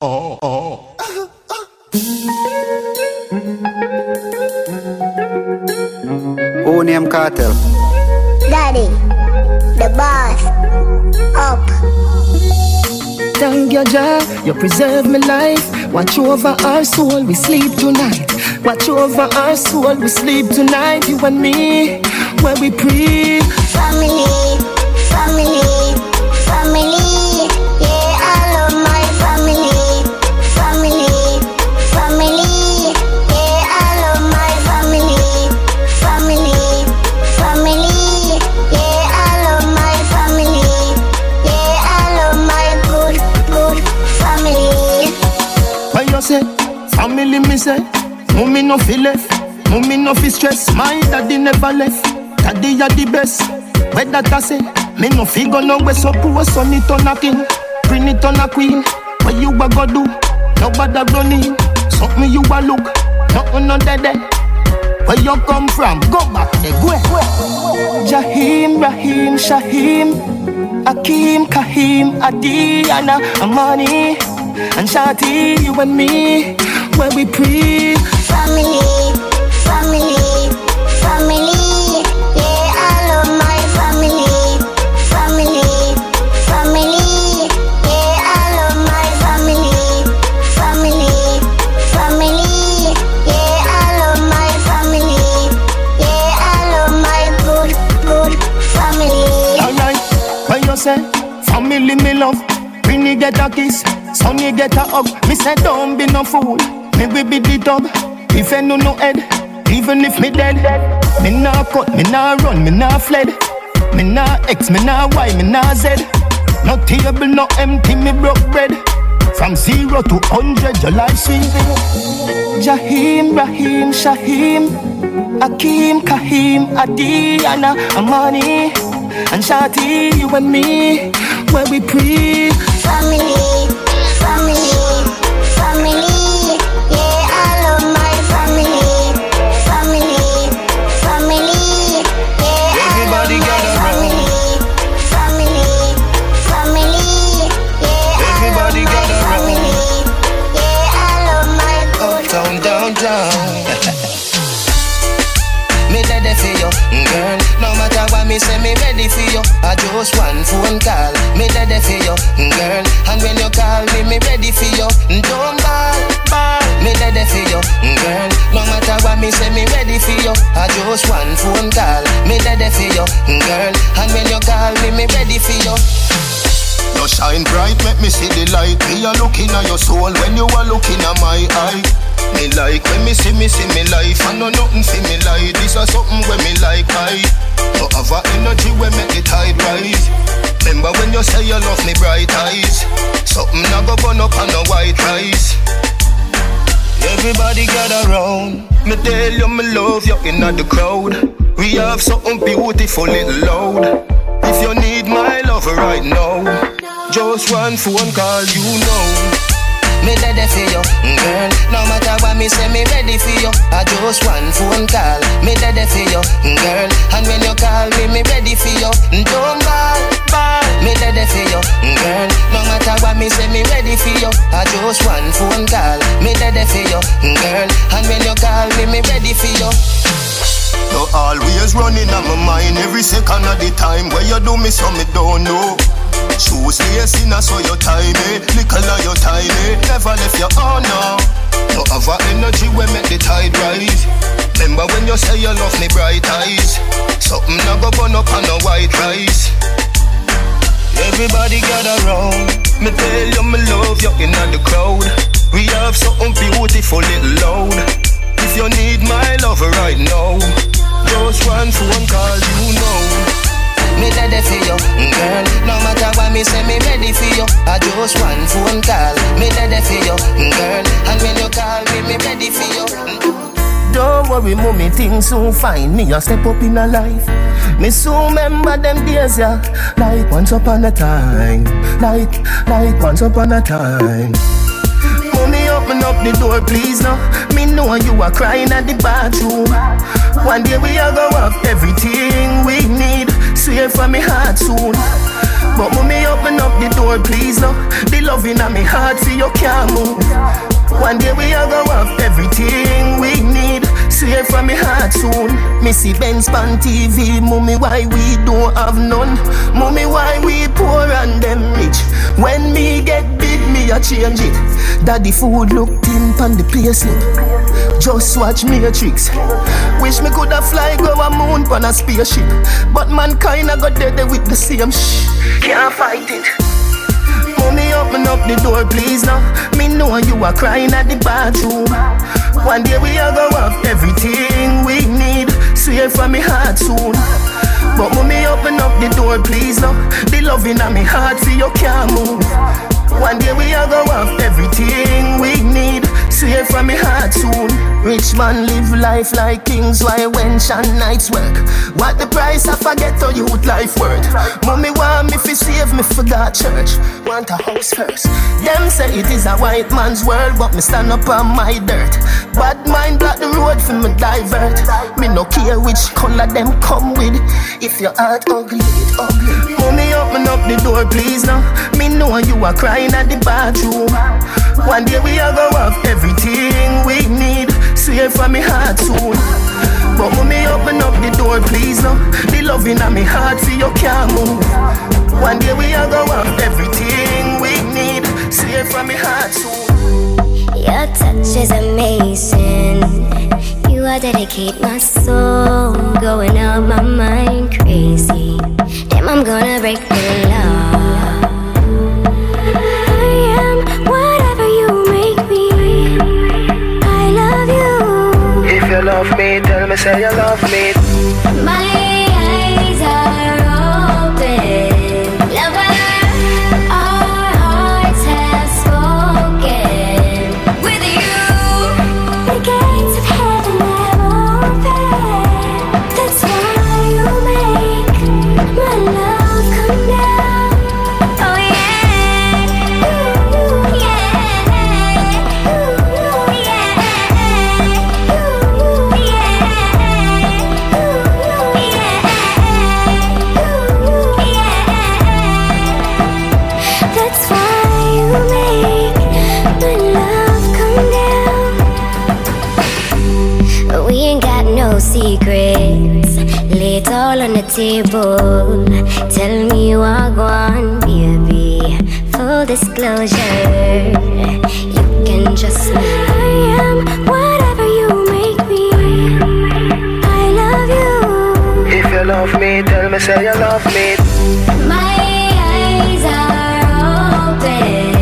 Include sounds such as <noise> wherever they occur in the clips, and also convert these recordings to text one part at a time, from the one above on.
oh, oh. Who name Kartel? Daddy, the boss, up. Thank you, Jah, you preserve my life. Watch over our soul, we sleep tonight. Watch over our soul, we sleep tonight. You and me, where we pray. Family, mommy no feel left, mommy no feel stress. My daddy never left, daddy you the best. Where that I say, me no figure no way so poor son it on a king, bring it on a queen. What you a go do? Nobody running, something you a look, nothing on dead there. Where you come from? Go back there, go. Jahim, Rahim, Shahim, Akim, Kahim, Adiana, Amani, and Shati, you and me, where we pray. Family, family, family. Yeah, I love my family. Family, family. Yeah, I love my family. Family, family. Yeah, I love my family. Yeah, I love my good, good family. Alright, when you say family me love, bring you get a kiss, son you get a hug. Me say don't be no fool, me we be the dog. If you know no head, even if me dead, me nah cut, me nah run, me nah fled, me nah X, me nah Y, me nah Z. No table, no empty, me broke bread. From zero to hundred, your life swing. Jahim, Rahim, Shahim, Akim, Kahim, Adiana, Amani, and Shati, you and me, where we. Family, family, family. Just one phone call. Me ready for you, girl. And when you call me, me ready for you. Don't ball, ball. Me ready for you, girl. No matter what me say, me ready for you. I just one phone call. Me ready for you, girl. And when you call me, me ready for you. You shine bright, make me see the light. Me a looking at your soul when you are looking at my eye. Me like when me see me see me life. I know nothing see me like. This is something when me like I. Have a energy when make the tide rise. Remember when you say you love me bright eyes. Something I go burn up on a white rice. Everybody gather round. Me tell you me love you in the crowd. We have something beautiful little loud. If you need my love right now, just one phone call, you know. Me ready for you, girl. No matter what me say, me ready for you. I just one phone call. Me ready for you, girl. And when you call me, me ready for you. Don't ball, ball. Me ready for you, girl. No matter what me say, me ready for you. I just one phone call. Me ready for you, girl. And when you call me, me ready for you. You always running on my mind every second of the time. Where you do me so me don't know. Shoes lacing so you tie me, little of you tie me. Never left your now. You have a energy when make the tide rise. Remember when you say you love me bright eyes. Something I go burn up on a white rice. Everybody gather round. Me tell you me love you in the crowd. We have something beautiful little loud. If you need my love right now, just one phone call, you know. Me ready for you, girl. No matter what me say, me ready for you. I just one phone call. Me ready for you, girl. And when you call me, me ready for you. Don't worry, mommy, things soon fine. Me a step up in a life. Me soon remember them days, yeah. Like once upon a time. Like, like once upon a time. Open up the door, please, no. Me know you are crying at the bathroom. One day we are go have everything we need. Swear from me heart soon. But mommy open up the door, please no. The loving in me heart for you can't move. One day we are go have everything we need. Swear from me heart soon. Missy Benz pan TV. Mommy, why we don't have none? Mommy, why we poor and them rich? When me get big, me a change it. Daddy food look thin pan the placing. Just watch Matrix. Wish me coulda fly go a moon pan a spaceship, but mankind a got dead with the same shh. Can't fight it. Mommy, open up the door, please now. Me know you are crying at the bathroom. One day we are go have everything we need. Swear from me heart soon. But mommy, open up the door, please now. The loving in me heart for you can't move. One day we are go have everything we need. Swear from me heart soon. Rich man live life like kings, why when Shan nights work? What the price I forget to youth life worth? Mommy want me fi save me for that church. Want a house first. Them say it is a white man's world, but me stand up on my dirt. Bad mind block the road for me divert. Me no care which color them come with. If your heart ugly, it ugly. Mommy open up the door, please now. Me know you are crying at the bathroom. One day we are go have everything we need. Swear from me heart soon. But mommy open up the door, please now. The loving in me heart for you can't move. One day we are go have everything we need. Swear from me heart soon. Your touch is amazing. You are dedicate my soul, going out my mind crazy. I'm gonna break the law. I am whatever you make me. I love you. If you love me, tell me say you love me. My eyes are open. Secrets. Lay it all on the table. Tell me you are going, baby. Full disclosure. You can just. I am whatever you make me. I love you. If you love me, tell me say you love me. My eyes are open.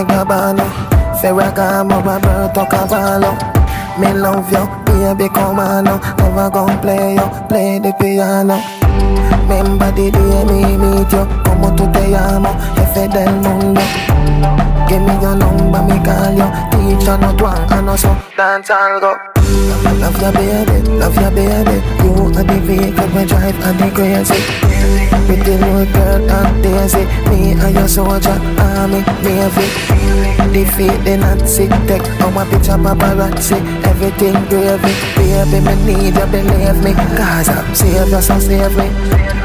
Dolce Gabbana Ferragamo, Roberto Cavallo Me love you, baby come on now. Never gon' play you, play the piano. Remember the day me meet you. Como tu te llamo, jefe del mundo. Give me your number, me call you. Teacher, no twang, I know so Dance algo Love your baby, love your baby Are the vehicle we drive and the crazy Pretty little girl and Daisy Me and your soldier, army, navy Defeat the Nazi Take our picture paparazzi Everything gravy Baby, me need you, believe me. Cause I'm savior, so save me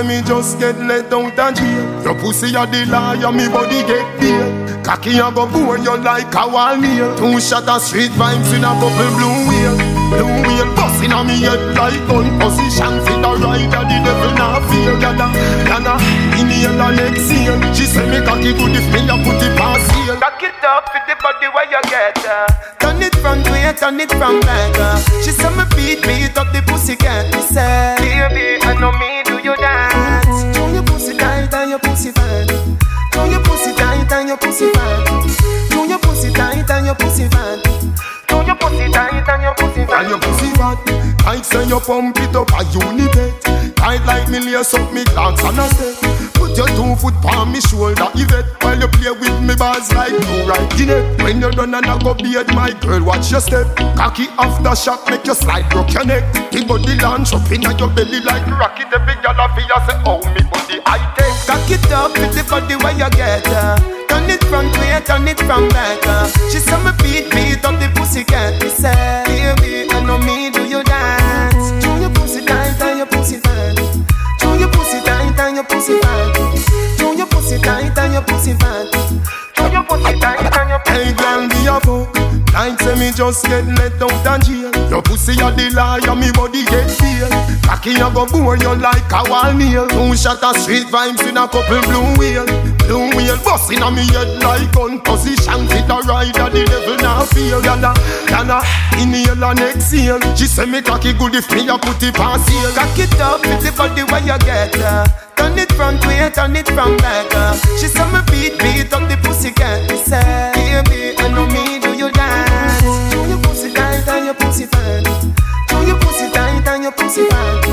say me just get let out of jail. Your pussy a the liar, me body get beer. Cocky a go bore you like a wall nail. Two shot of street vibes in a couple blue wheel. Blue wheel busting on me head like gun position. Fit the rider, the devil not fear. Gada, gada, inhale and exhale. She say me cocky good if me a put it past here. Cock it up for the body where you get uh. Turn it from way, turn it from back uh. She say me beat, beat up the pussy cat Me say, baby, I know me do you dance. Do your pussy tight and your pussy fat. Do your pussy tight and your pussy fat. Do your pussy tight and your pussy fat. Do your pussy tight and your pussy fat. And your pussy fat. Tight say you pump it up a unibet Tight like me lace up me dance on a step Put your two foot on me shoulder, Yvette While you play with me bars like you right. In it When you're done and I go beard my girl, watch your step. Cocky after shot, make you slide, broke your neck. The body launch up in your belly like rocket Every girl I feel say, oh me body I take. Cock it up with the body where you get uh. Turn it front way, turn it from back uh. She say me beat, beat up the pussy cat Me say, baby, I pussy fat. Do your pussy tight and your pussy fat. Do your pussy tight and your pussy Hey girl, be a fuck. Like say me just get let out and jail. Your pussy a the liar, me body get feel Cocky a go bore you like a wall nail. Two shot of street vibes in a couple blue wheel Blue wheel busting on me head like gun position. Fit a rider, the devil now feel Yana, yana, inhale and exhale. She say me cocky good if me a put it past here Cock it up with the body where you get uh. Turn it front way, turn it from back uh. She say me beat, beat up the pussy cat Me say, baby, I know me, do you dance? Do your pussy tight and your pussy fat Do your pussy tight and your pussy fat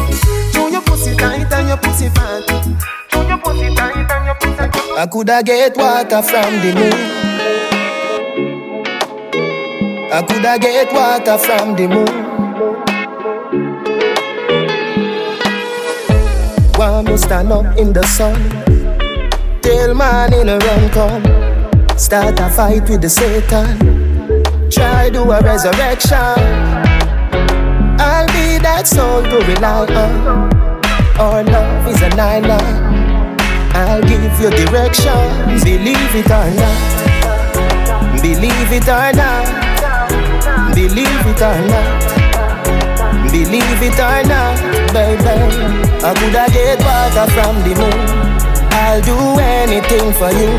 Do your pussy tight and your pussy fat Do your pussy tight and your pussy fat I coulda get water from the moon. I coulda get water from the moon. Want me stand up in the sun? Tell man in a run come. Start a fight with the Satan. Try do a resurrection. I'll be that soul to rely on. Our love is an island. I'll give you direction. Believe it or not. Believe it or not. Believe it or not. Believe it or not, baby. I coulda get water from the moon. I'll do anything for you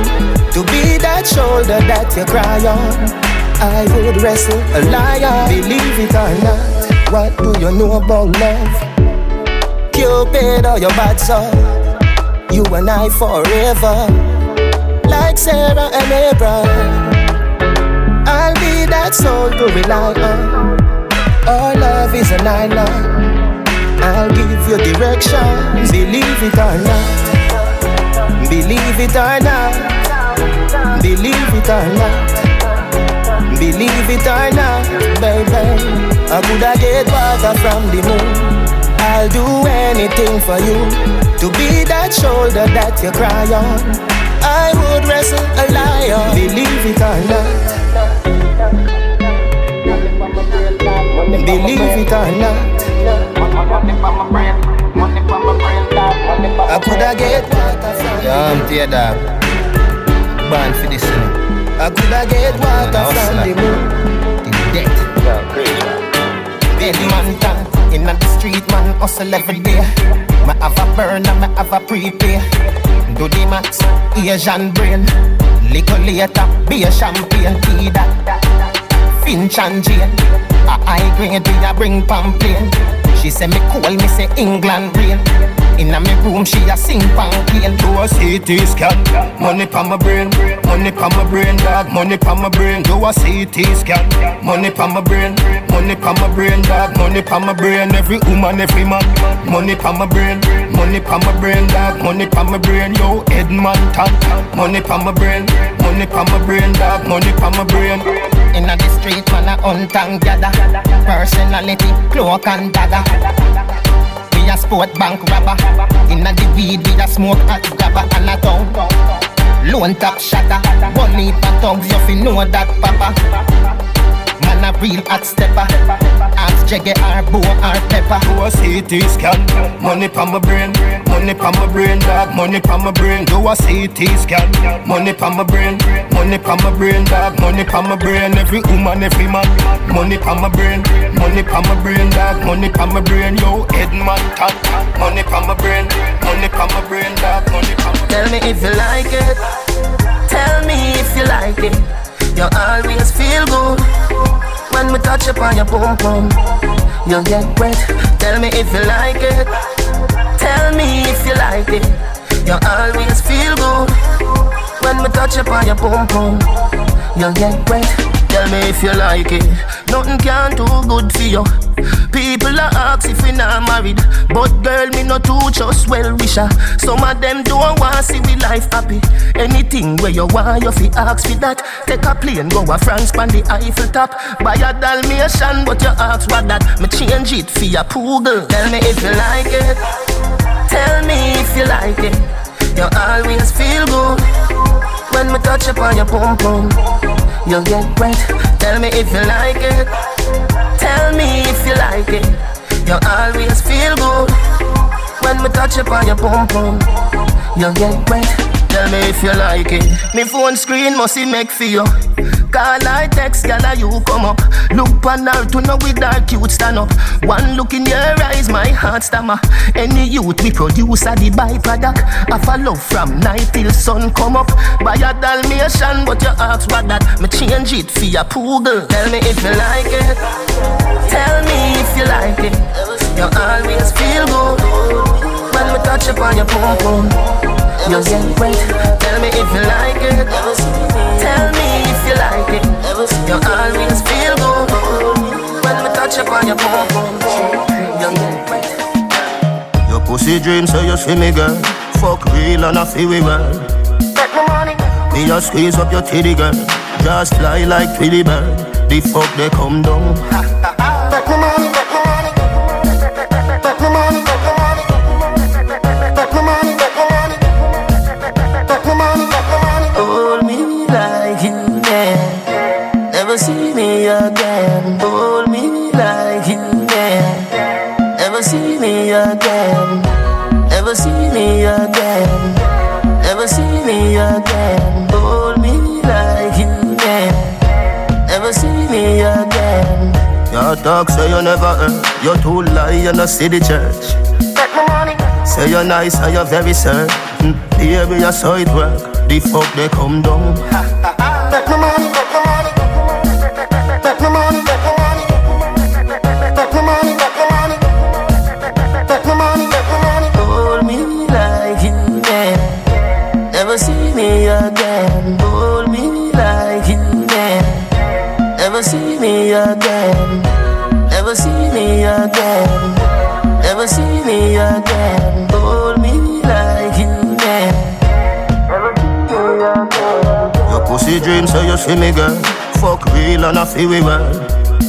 to be that shoulder that you cry on. I would wrestle a liar, Believe it or not. What do you know about love? Cupid or your bad soul? You and I forever, like Sarah and Abraham. I'll be that soul to rely on. Our love is an island. I'll give you direction. Believe it or not. Believe it or not. Believe it or not. Believe it or not, baby. I coulda get water from the moon. I'll do anything for you to be that shoulder that you cry on. I would wrestle a lion. Believe it or not. Believe it or not. I coulda get water from Yo, I'm tear dog. Born for this, you know. I coulda get water from the moon. To death. Big man down in the street, man hustle every day. Me have a burner, me have a prepay. Do the max, Asian brain. Liquor later, be a champagne, tea that. Finch and Jane. A high grade, we a bring pamphlet. She say me cool, me say England rain. Inna me room, she a sing pamphlet. Do a CT scan, money pa my brain, money pa my brain, dog, money pa my brain. Do a CT scan, money pa my brain, money pa my brain, dog, money pa my brain. Every woman, every man, money pa my brain, money pa my brain, dog, money pa my brain. Yo, Edmonton, money pa my brain, money pa my brain, dog, money pa my brain. Inna the street, man a hunt. Personality, cloak and dagger. A sport bank robber. Inna the weed, we a smoke hot grabber and a town. Lone top shatter. Bunny for thugs, you fi know that papa. Man a real hot stepper. Ask Jagger or Bo or Pepper. Do a CT scan, money pa my brain, money pa my brain, dog, money pa my brain. Do a CT scan, money pa my brain, money pa my brain, dog, money pa my brain. Every woman, every man, money pa my brain, money pa my brain, dog, money pa my brain. Yo, Edman top, money pa my brain, money pa my brain, dog, money pa my brain. Tell me if you like it. Tell me if you like it. You always feel touch upon your boom boom. you'll get wet. Tell me if you like it. Tell me if you like it. You always feel good when we touch upon your boom boom. you'll get wet. Tell me if you like it. Nothing can do good for you. People are ask if we not married, but girl, me not too just well wisher. Some of them don't want see we life happy. Anything where you want, you fi ask for that. Take a plane, go a France, pan the Eiffel top. Buy a Dalmatian, but you ask what that. Me change it for your poodle. Tell me if you like it. Tell me if you like it. You always feel good when me touch upon your pum pum. you'll get wet. Tell me if you like it. Tell me if you like it. You always feel good when me touch upon your pum pum. you'll get wet. Tell me if you like it. Me phone screen must see make for you. Call I text, gal, you come up. Look on her to know with that cute stand up. One look in your eyes, my heart stammer. Any youth we produce a the byproduct. I follow from night till sun come up. Buy a Dalmatian, but you ask what that. Me change it for your poodle. Tell me if you like it. Tell me if you like it. You always feel good when we touch upon your pum pum. You get wet. Tell me if you like it. Tell me if you like it. You always feel good when we touch upon your pum pum. You get wet. Your pussy dream, so you see me, girl. Fuck real and I feel we well. Bet my money. Me just squeeze up your titty, girl. Just fly like Twilly bird. The fuck they come down. Bet talk say you never earn. You too lie, you no see the church. Bet my money. Say you're nice and you're very certain. Baby, you saw it work. The fuck they come down. Bet my money. Bet my money. Dream, so you see me, girl. Fuck real and I feel we well.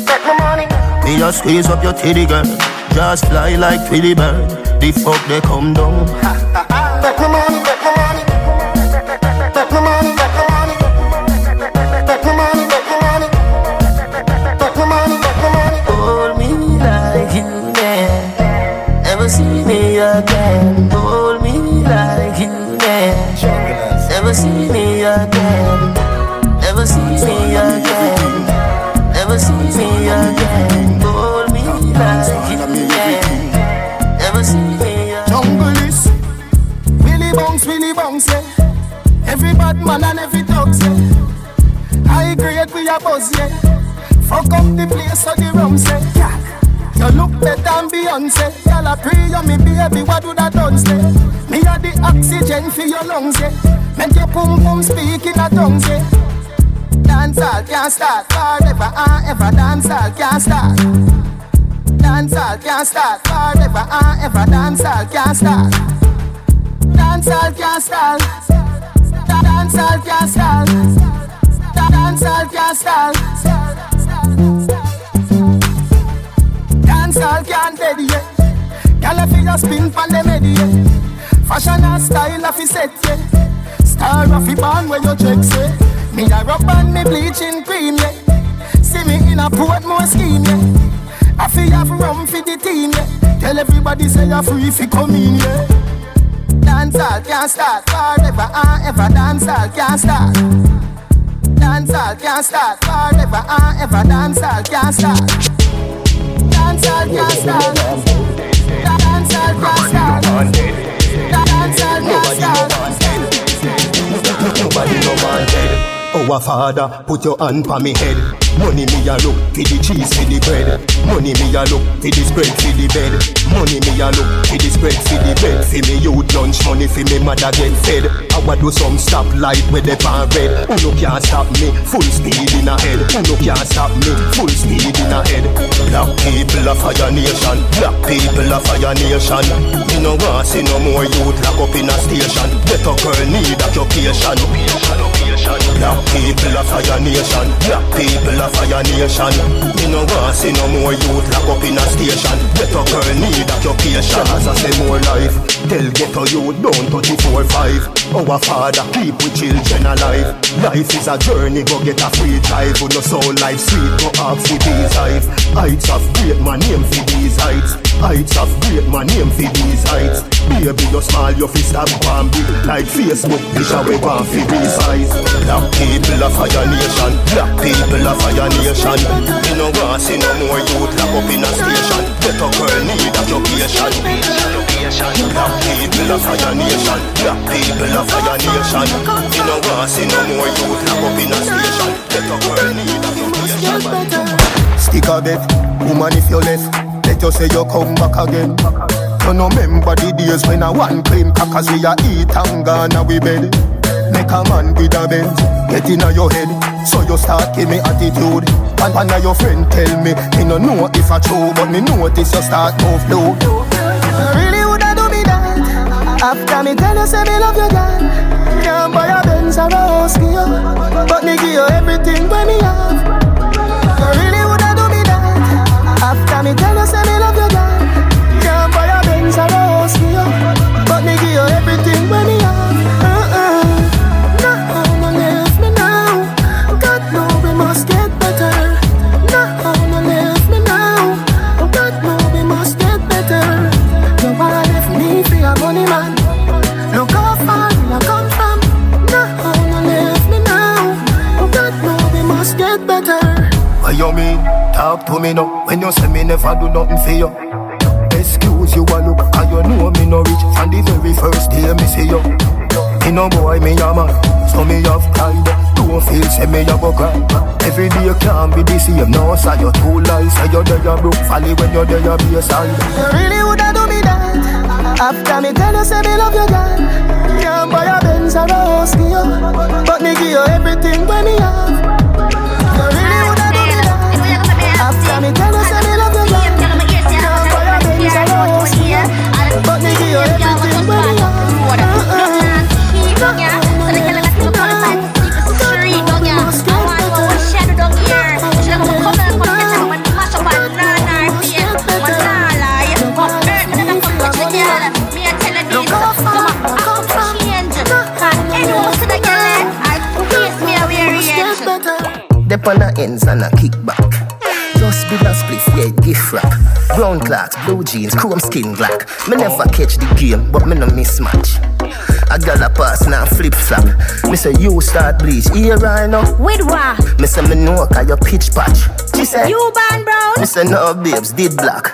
Bet my money. Me just squeeze up your titty, girl. Just fly like Twilly bird. The fuck they come down. Can't start. Dancehall can't start forever and ah, ever. Dancehall can't start. Dancehall can't. Da- Dancehall can't. Da- Dancehall can't start. Dancehall can't dead. Gyal a fi a spin pon the medi yeah. Fashion and style a fi set yeah. Star a fi born where you check say. Me a rub and me bleaching cream yeah. A more scheme, yeah. I feel have rum for the team, yeah. Tell everybody say you're free if you come in, yeah. Dance all can't start forever and ever. Dance all can't start. Dance all can't start forever and ever. Dance can't start. Dance can't start. Dance all can't start. Dance all can't start. Nobody no. Our father, put your hand on me head. Money me a look for the cheese for the bread. Money me a look for the spread for the bed. Money me a look for the spread for the bed. For me youth lunch money for me mother get fed. I want do some stop light with the pan red. Who no can't stop me? Full speed in a head. Who no can't stop me? Full speed in a head. Black people a fire nation. Black people a fire nation. Me no want see no more youth lock up in a station. Better girl need occupation. Black people a fire nation. Black people a fire nation. Me no want see no more youth lock up in a station. Better girl need occupation. As I say more life. Tell ghetto youth don't touch it four five. Our father keep we children alive. Life is a journey, go get a free drive. Who no soul life sweet, go off for these hive. Heights of great man name for these heights. Heights of great man name for these heights. Baby, you small, your fist have one big like Facebook. Picture we want for these eyes. Black a fire nation. Black people a fire nation. You know want see no more youth lock up in a station. Better girl need occupation. Black people a fire nation. Black people a fire nation. You know want see no more youth lock up in a station. Better girl need occupation. Stick a bet, woman if you left, let you say you come back again. No remember the days when I one cream crackers we a eat and gone a we bed. Make a man with a bend, get inna your head, so you start give me attitude. And of your friend tell me, me no know if I true, but me notice you start move low. Really woulda do me that? After me tell you say me love you girl. Can't buy a Benz or a house for you. But me give you everything when me have. Really woulda do me that? After me tell you say Talk to me now. When you say me never do nothing for you. Excuse you a look, cause you know me no rich From the very first day me see you. Me no boy, me a man. So me have pride Don't feel say me a go cry. Every day can't be the same. No, say you too lies Say you there you broke. Folly when you there you be a side You really woulda do me that. After me tell you say me love you girl. Can't buy a Benz or a house for you But me give you everything when me have But me give you everything Uh-uh. Dep on a kickback. Just be a spliff, yeah, gift wrap. Brown clocks, blue jeans, chrome skin black. Me never catch the game, but me no mismatch. I got a pass now flip flop. Me say you start bleach, here right now. With what? Me say me know cause you pitch patch. She say You ban brown? Me say no babes, did black.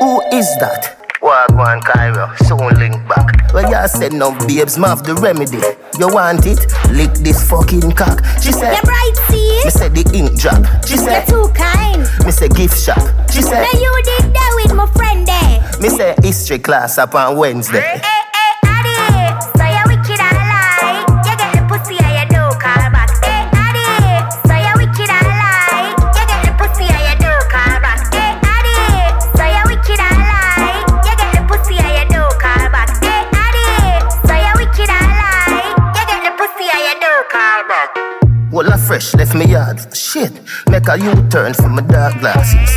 Who is that? Wagwan Cairo, soon link back. Well, you said no babes, ma have the remedy. You want it? Lick this fucking cock. She said, You bright see? Me say the ink drop. She You're too kind. Me say gift shop. She said, Now you did that with my friend there. Me say history class up on Wednesday. Fresh left me yard. Shit, make a U-turn for my dark glasses.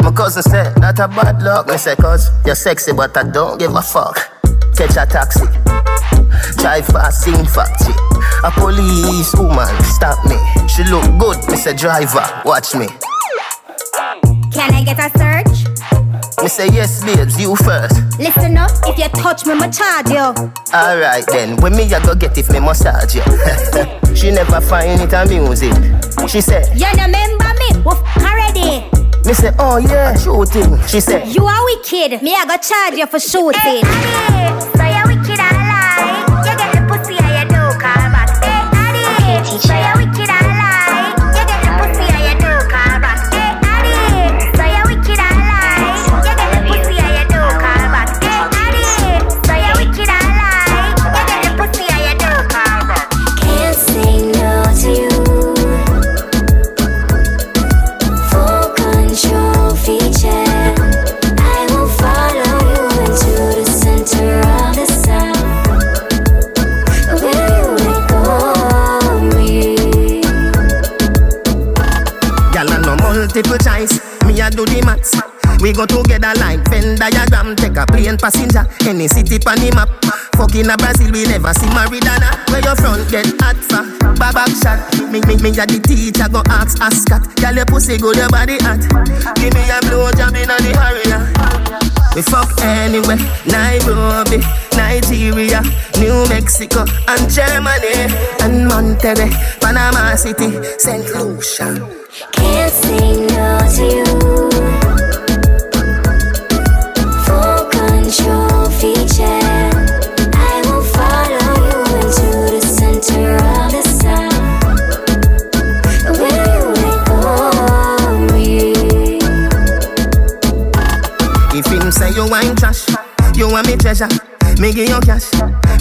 My cousin said that a bad luck. Me say, cause you're sexy, but I don't give a fuck. catch a taxi. Drive past sing factory. A police woman stop me. She look good, Mr. Driver. Watch me. Can I get a search? Me say yes, babes, you first. Listen up, if you touch me, I'ma charge you. Alright then, when me I go get if me massage you. <laughs> she never find it amusing. She said, You remember me? We f- already. Me say, oh yeah, shooting. She said, You are wicked. Me, I go charge you for shooting. Hey, Addy, so you wicked, pussy good, your body hot. Give me a blow job in the area. We fuck anywhere, Nairobi, Nigeria, New Mexico, and Germany, and Monterrey, Panama City, St. Lucia. Can't say no to you. You want me treasure. Me give you cash,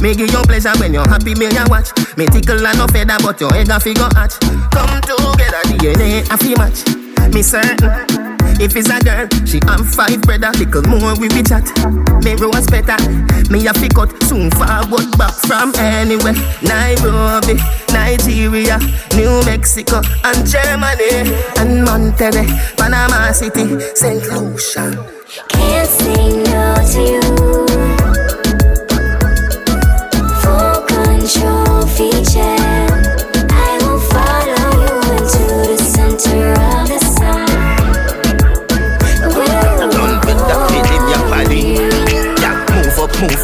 me give you pleasure when you're happy. Me you watch. Me tickle and no feather, but your egg a figure hatch. Come together, DNA a fi match. Me certain. If it's a girl, she have five brother, little more we be chat. Me rose better, me a fi cut soon forward back from anywhere. Nairobi, Nigeria, New Mexico, and Germany, and Monterrey, Panama City, St. Lucia. Can't say no to you.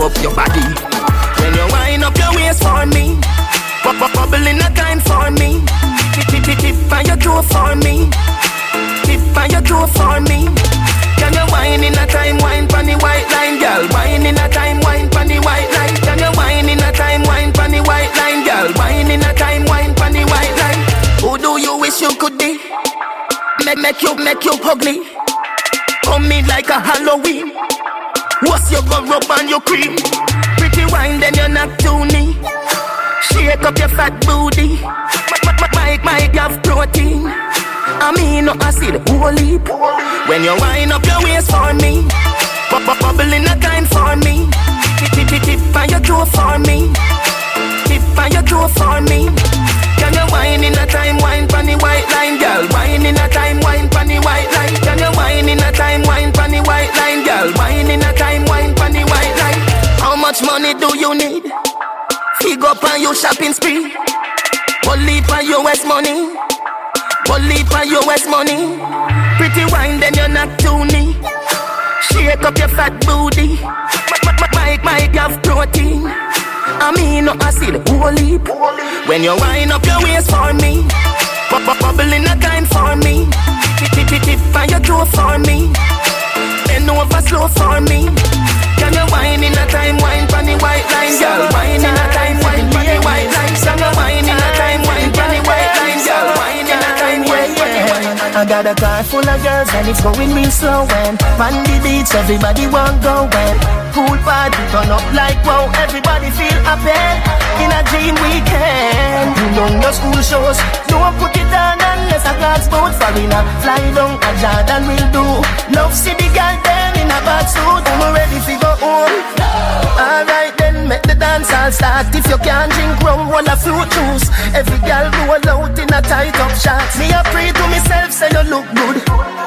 Up, your body. When you wind up your waist for me, pop up bubble in a kind for me. Tip tip tip tip on your toe for me. Tip on your toe for me. Can you wine in a time, wine pon the white line, girl? Wine in a time, wine pon the white line. Can you wine in a time, wine pon the white line, girl? Wine in a time, wine pon the white line. Who do you wish you could be? Make make you make you ugly. Come in like a Halloween. Your go rub on your cream? Pretty wine, then you're not too knee. Shake up your fat booty. Mike, Mike, you have protein. I mean, no acid, heap. When you wind up your waist for me, bubble in a kind for me. Tip, tip, tip, tip on your toe for me. Tip on your toe for me. Can you wine in a time, wine the white line, girl? Wine in a time, Fig up on your shopping spree. Only for US money. Only for US money. Pretty wine, then you're not too knee. Shake up your fat booty. Mike, Mike, you have protein. I mean, no acid, whole heap. When you wind up your waist for me, pop up bubble in a kind for me. Tip, tip, tip, tip on your toe for me. Bend over slow for me. Can you wine in a time, wine the white line, girl? Wine in a time, wine pon the white line. Can you wine in a time, wine pon the white line, girl? Wine in a time, wine. I got a car full of girls and it's going real slow and on the beach everybody want go and pool party turn up like wow everybody feel happy in a dream weekend. You know no school shows, don't put it on unless a God's boat foreigner fly down a Jordan will do. Love the girl them in a bad suit, I'm ready to go home. Alright then, make the dance all start. If you can't drink rum, roll a fruit juice. Every girl roll out in a tight up shot. Me a pray to myself, say you look good.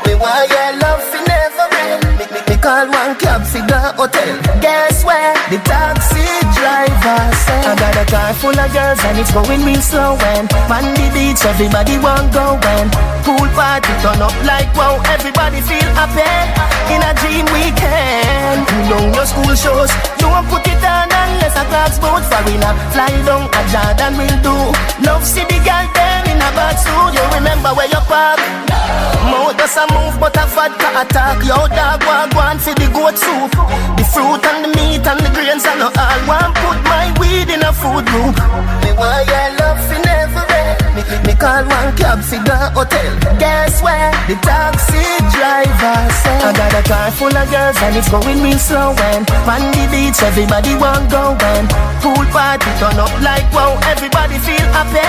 Me want your love, fi never break. Well. Me, call one cab for the hotel. Guess where? The taxi driver said I got a car full of girls and it's going real slow And on the beach everybody want go when pool party turn up like wow everybody feel happy in a dream weekend. You know your school shows, you won't put it on unless a clock's boat foreigner fly down a Jordan will do. Love see the girl there in a bad suit. You remember where you park? Mouth does a move, but a vodka attack. Yo, dog, walk one for the goat soup. The fruit and the meat and the grains and all. One put my weed in a food group. Me why your love for never end. Me, me, call one cab for the hotel. Guess where? The taxi driver said I got a car full of girls and it's going real slow. And on the beach, everybody want go when pool party turn up like wow. Everybody feel happy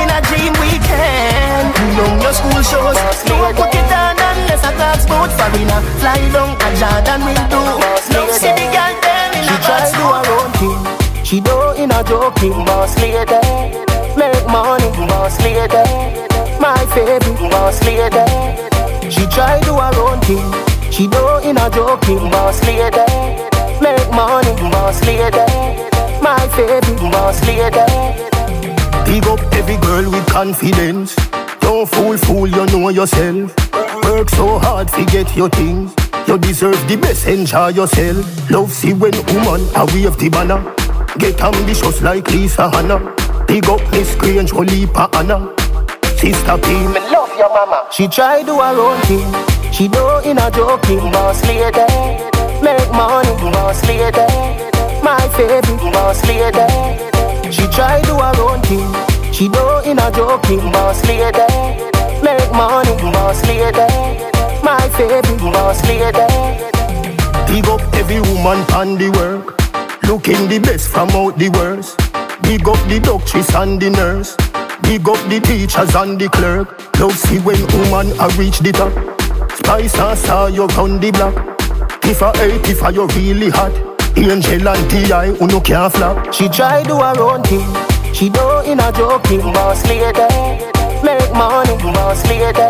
in a dream weekend. Know your school shows, won't put it on unless a clock's boat foreigner fly down a Jordan will do. Love see the girl there in She a try bad do her own thing. She do in a joking boss lady. Make money, boss lady. My baby, boss lady. She try do her own thing. She do in a joking boss lady. Make money, boss lady. My baby, boss lady. Big up every girl with confidence. Don't fool, fool, you know yourself. Work so hard, forget your things. You deserve the best, enjoy yourself. Love see when woman a wave the banner. Get ambitious like Lisa Hanna. Big up Miss Grange, Olipa Anna. Sister P, me love your mama. She try do her own thing. She do in a joking boss lady. Make money, boss lady. My baby, boss lady. She try do her own thing. She do in a joking boss lady. Make money, boss lady. My baby, boss lady. Big up every woman on the work. Looking the best from out the worst. Big up the doctors and the nurse. Big up the teachers and the clerk. Love see when woman a reach the top. Spice and saw you round the block. If I hate, if I you really hot. Angel and T.I. who no can flop. She try do her own thing. She do in a joking boss lady. Make money, boss lady.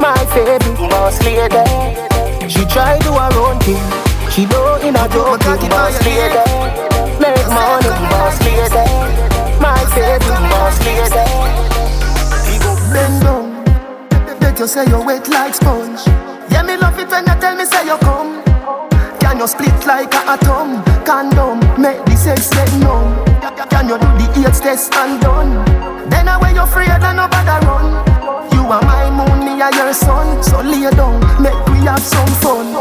My baby, boss lady. She try do her own thing. She do in a joking boss lady. Make money, boss lady. My baby, boss lady. Bend down. Bet you say you're wet like sponge. Yeah, me love it when you tell me say you come. Can you split like a atom? Condom, make the sex get numb. Can you do the AIDS test and done? Then away you're afraid and nobody run. You are my moon, me are your sun. So lay down, make we have some fun.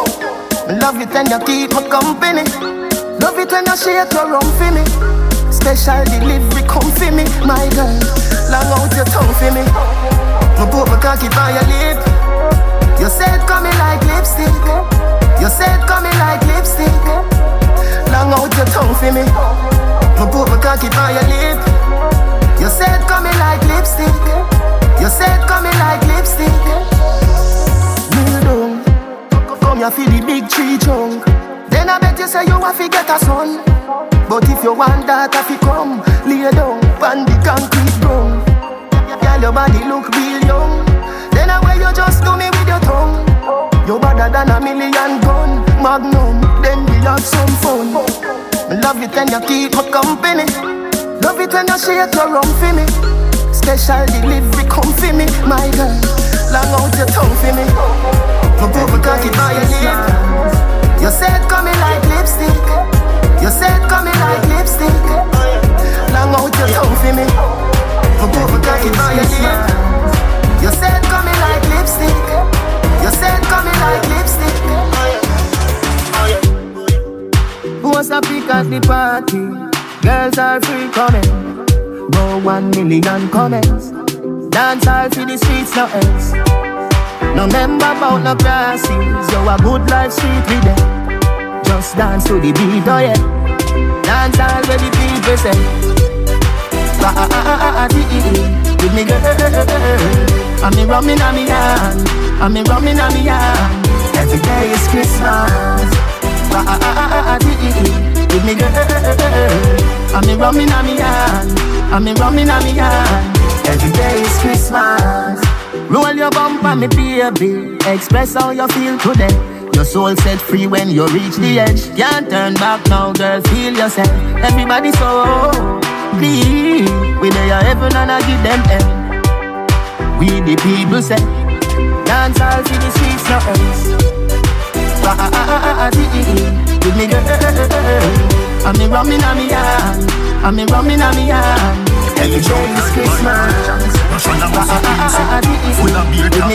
Love it when you keep me company. Love it when you shake your rum for me. Special delivery come for me, my girl. Long out your tongue for me. Me put my cocky by your lip. You said coming like lipstick. You said coming like lipstick. Long out your tongue for me. Me put my cocky by your lip. You said coming like lipstick. You said coming like lipstick. Kneel down. Come here feel the big tree trunk. Then I bet you say you want to get a son. But if you want that, if you come, lay down on the concrete ground. Girl, your body look real young. Then I way you just do me with your tongue. You better than a million gun, Magnum. Then we have some fun. Love it when you keep my company. Love it when you shake your rum for me. Special delivery come for me, my girl. Long out your tongue for me. My cocky by your lip. You said coming like lipstick. You said coming like lipstick. Long out your tongue for me. My cocky by your lip. You said coming like lipstick. You said coming like lipstick. Post a pic at the party. Girls are free coming. Go one million comments. Dance all for the streets, no else. No member about no classes. You a good life street with them. Just dance to the beat, oh yeah. Dance all where the people say. Ah ah ah ah ah, with me girl. I'm me rumming on me hand. I'm me rumming on me hand. Every day is Christmas. With me girl. I'm me rumming on me hand. I'm me rumming on me hand. Every day is Christmas. Roll your bumper, me baby. Express how you feel today. Your soul set free when you reach the edge. Can't turn back now, girl. Feel yourself. Everybody so clean. We there heaven and I give them hell. We the people say, dance all to the streets, no else. Ah ah ah ah ah, give me girl. I'm in rumming on me hand. I'm in rumming on me hand. Every day is Christmas. Full of beer talk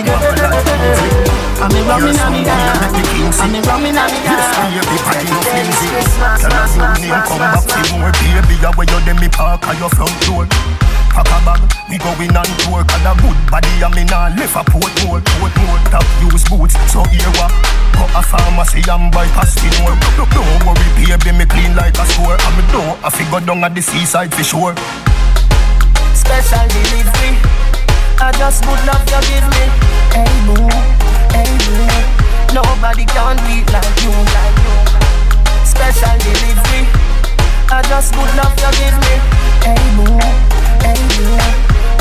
I'm in rumming on me hand. I'm in rumming on me hand. everybody no flimsy Tell us your name, come back for more Baby, where you dem me park at your front door A bag, we going on tour Cause a good body and me nah left a port more Port more, top use boots, so here what Go a pharmacy and buy Postinor Don't worry baby, me clean like a store And me don't have to down at the seaside for sure Special delivery. I just would love you give me. Hey boo, hey boo. Nobody can it like you, like you. Special delivery. I just would love you give me. Hey boo.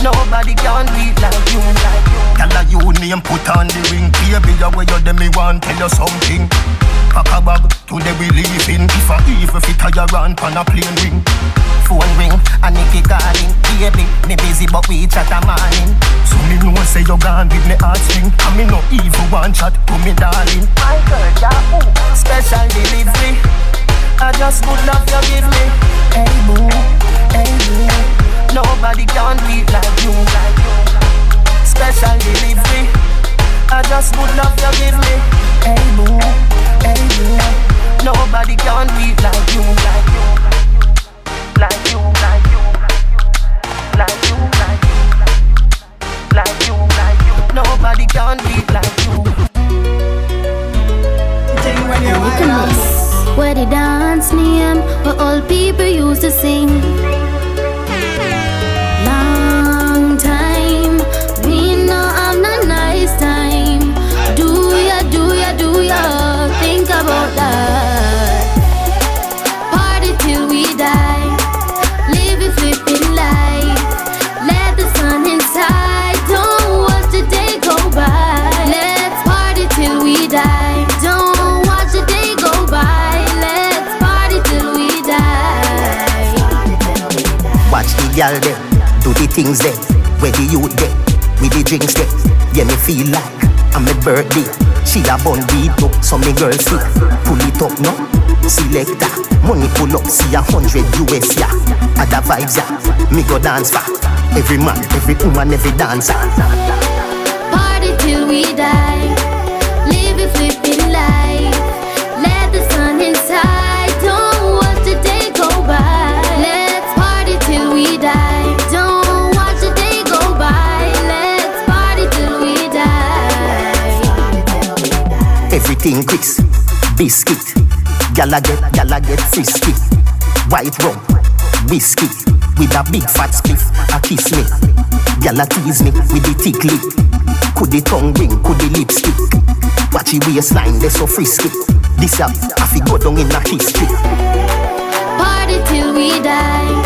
Nobody can do it like you, like you. Tell her you name put on the ring Baby, you where you dem me want tell you something Pack a bag, today we leaving If I even fit a your run on a plane ring Phone ring, and Nicky calling. Baby, me busy but we chat a morning. So me know say you gone with me heart string And me no even one chat to me darling My girl, yeah, ooh. Special delivery. I just would love you give me. Hey boo, hey boo. Nobody can do it like you. Special delivery. I just would love you give me. Hey boo, hey boo. Nobody can do it like you, like you, like you, like you, like you, like you, like you, like you. Nobody can do it like you. Where the dance name, where all people used to sing. Gal there, do the things there, where the youth there, with the drinks there. Yeah, me feel like I'm a birthday. She a bun beat up, so me girl see. Pull it up no, selector. Money pull up, see a hundred US yeah. Other vibes yeah, me go dance for. Every man, every woman, every dancer. Party till we die. Everything Chris, biscuit. Gala get, gala get frisky. White rum, whiskey. With a big fat spliff, a kiss me. Gala tease me with the thick lip. Could the tongue ring, could the lipstick. Watch the waistline, they so frisky. This up, I fi go down in a history. Party till we die.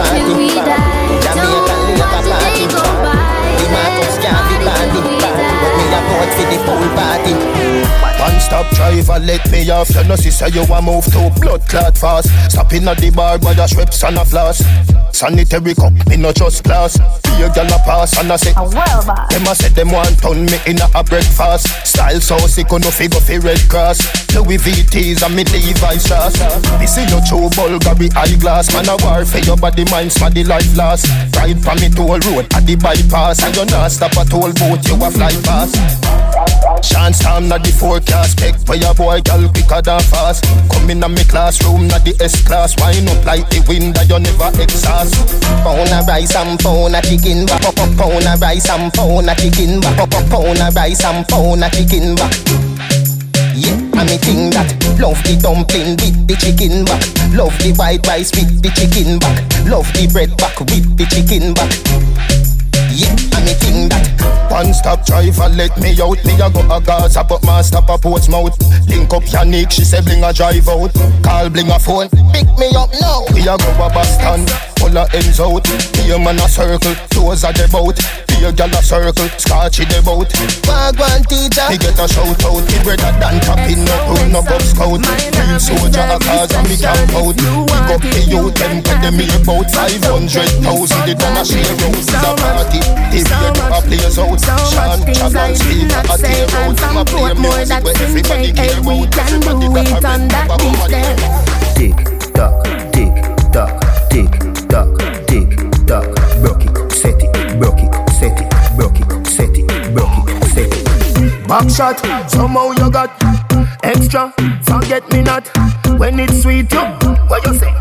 Die. One stop driver, let me off. You know, sister, you a move to blood clot fast. Stopping at the bar by the Schweppes and a floss. Sanitary cup, me no just glass. Here, gyal a pass and I say, them a say them want turn me in a, a breakfast. Style so sick, no figure fi Red Cross. Louis VTs and me Levi's shoes. This is your true Bulgari eyeglass. Man a war for your body, mind, sma the life last. Ride from me toll road at the bypass, and you not stop at toll boat, you a fly fast. Chance time not the forecast. Pick for your boy, girl, quicker than fast. Come in a me classroom, na the S-class. Wine up like the wind that you never exhaust. Pound of rice and pound a chicken back. Up Pound of rice and pound a chicken back. Up Pound of rice and pound a chicken back. Yeah, and me think that Love the dumpling with the chicken back. Love the white rice with the chicken back. Love the bread back with the chicken back. Yeah, think that One stop. Driver, let me out. Me a go a Gaza, but my stop a Portsmouth Link up Yannick, she say bring a drive out. Call bring a phone, Pick me up now. We a go a Boston full of ends out. Be a man a circle, toes are the boat. Be a gal a circle, scotch the boat. Wagwan teacher. Me get a shout out, me brother than tapping no run no bub scout. Real soldier a cause and me camp out. Pick up the youth, them put them me about five hundred thousand. The dollar share out is a party. If you do a place out, Sean Chapman speak a tear out. My play music where everybody care about. Everybody got a red rubber woman. Tick tock, tick tock, tick tock, tick tock. Broke it, set it, broke it, set it, broke it, set it, broke it, set it. Back shot, somehow you got extra. Forget me not when it's sweet. You, what you say?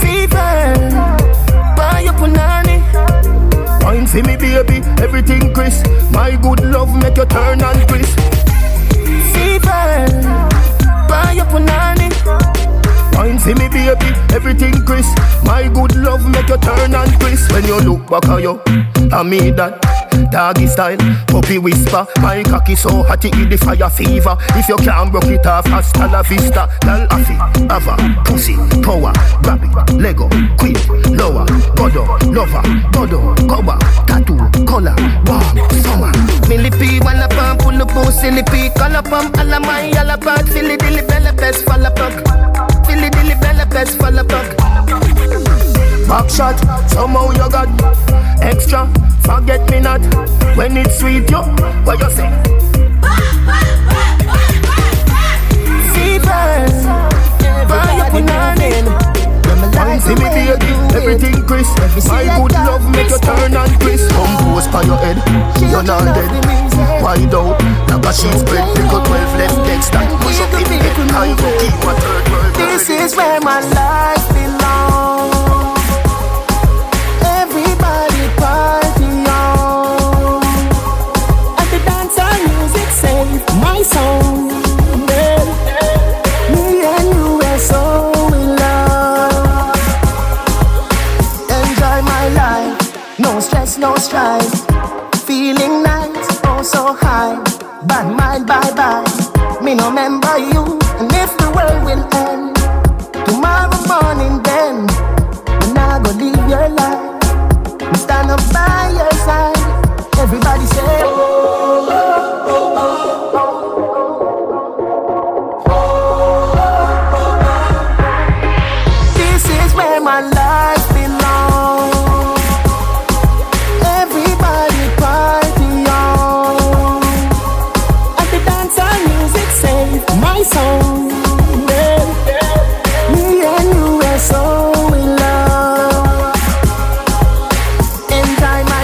Fever, buy your punani. Wine for me, baby, everything crisp. My good love make you turn and crisp. Fever, buy your punani. Wine for me, baby, everything crisp. My good love make you turn and crisp. When you look back at you, I mean that. Doggy style, puppy whisper. My cocky so hot it the fire fever. If you can't broke it off, hasta la vista. Gal afi, ava, pussy, power, grab Lego, quick, lower, godo, lover, godo, cover, tattoo, color, warm, summer. Millipede, wanna pump, pull up, silly pea, call up, um, alla my, alla bad, filly dilly bella best, fall up, filly dilly bella best, fall up, Back shot, somehow you got extra. Forget me not when it's sweet, yo. What you say? Fever, buy your punani. Wine see me baby, everything crisp. My good love make you turn and crisp Compose by your head, you're not dead. Wide out, like a sheet spread. Pick up 12 left legs that push up in head to keep my third world This is where my life belongs. Everybody party on. And the music save my soul. Bye bye. Me no remember you, and if the world will end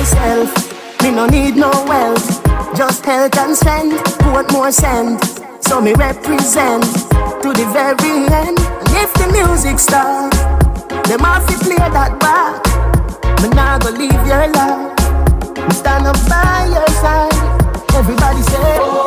myself. Me no need no wealth. Just health and strength. Put more sense. So me represent to the very end. And if the music starts, them have to play that back. Me nah go leave your life. Me stand up by your side. Everybody say.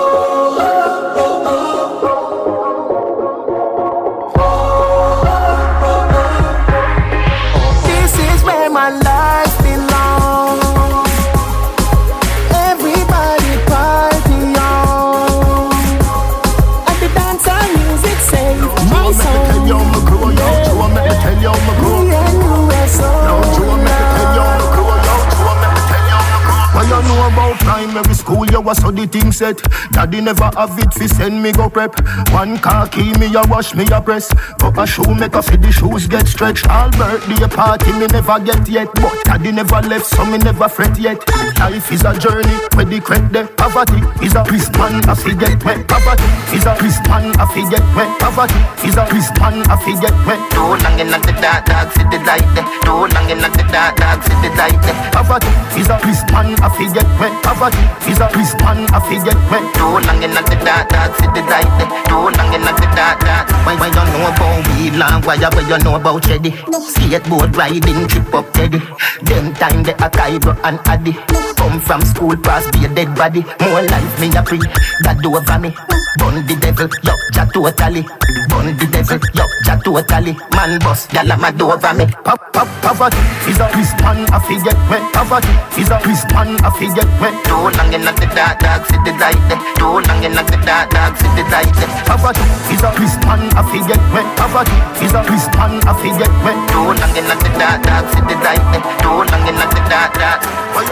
You was so the thing set. Daddy never have it fi send me go prep. One car key me a wash me a press. Go a shoe make a fi the shoes get stretched. All birthday party me never get yet, but daddy never left so me never fret yet. Life is a journey where the credit the poverty is a prison a fi get wet. Poverty is a prison a fi get wet. Poverty is a prison a fi get wet. Too long in the dark, dark, see the light. Too long in the dark, dark, see the light. Poverty is a prison a fi get wet. Poverty is a this one I forget when Too long in the dark, dark, city the light. There Too long in the dark, dark. Why, why you know about weed long? Why, why you know about Teddy? Skateboard riding, trip up Teddy. Them time they a Cairo and Addy. Come from school, pass be a dead body. More life me a pre, that do over me. Bun the devil, yo, ja totally. Bun the devil, yo, ja totally. Man boss, y'all a mad over me. Pop, pop, poverty is a Chris man, I forget when Poverty is a Chris man, I forget when Too long in the dark dark city light them. Too long in the dark dark city light them. Abadu is a Christian affiliate when Abadu is a Christian affiliate wet. Too long in the dark dark city light them. Too long in the dark dark.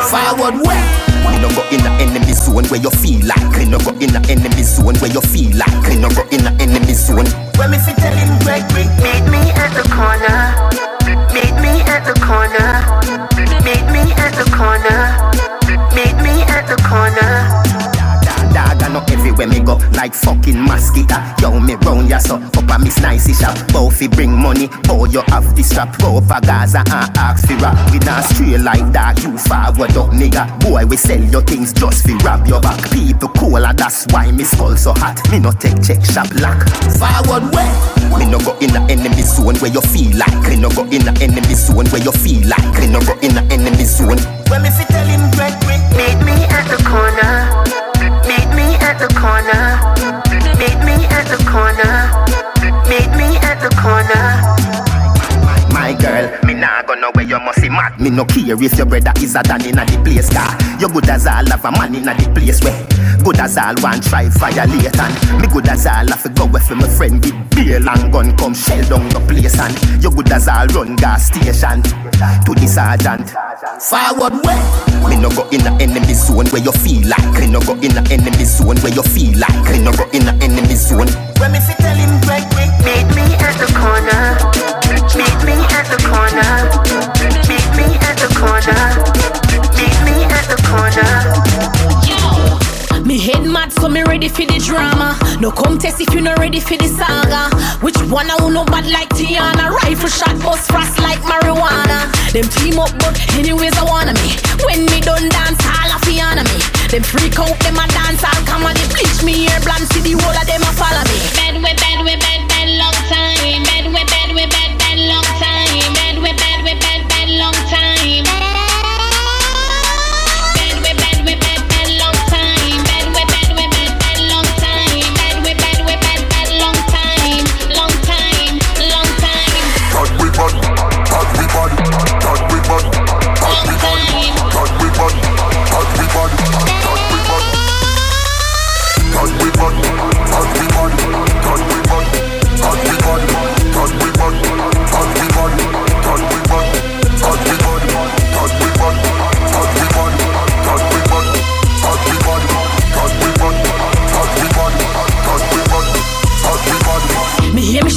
Forward way. We no go in the enemy zone where you feel like. We no go in the enemy zone where you feel like. We no go in the enemy zone. When me fi tell him break, meet me at the corner. Meet me at the corner. Meet me at the corner. Meet me at the corner dog, I know everywhere me go like fucking mosquito. Yo, me round ya so up a miss nicey shop. Both bring money, boy, you have the strap. Rover Gaza and ask for rap. We not straight like that. you forward up, nigga. Boy, we sell your things just fi rob your back. People cool, and that's why me skull so hot. Me no take check shop lock. Forward way. Me no go in the enemy zone where you feel like. Me no go in the enemy zone where you feel like. Me no go in the enemy zone. When me fi tell him, Greg, meet me at the corner at the corner. Meet me at the corner. Meet me at the corner. My girl nah go nowhere, you must be mad. Me no care if your brother is a dan inna the place car. You good as all have a man inna the place where. Good as all one try violate and me good as all have to go with my friend with bail and gun come shell down the place and you good as all run gas station to the sergeant. Forward way. Me no go in the enemy zone where you feel like. Me no go in the enemy zone where you feel like. Me no go in the enemy zone. When me fi tell him break, break, meet me at the corner so me ready for the drama. No contest if you not ready for the saga. Which one I will no bad like Tiana? Rifle shot, bust frost like marijuana. Them team up, but anyways I wanna me. When me done dance, all of Fiona me. Them freak out, them a dance, all come on, they bleach me here, blind see the whole of them a follow me. Bed we bed we bed bed long time. Bed we bed we bed long time.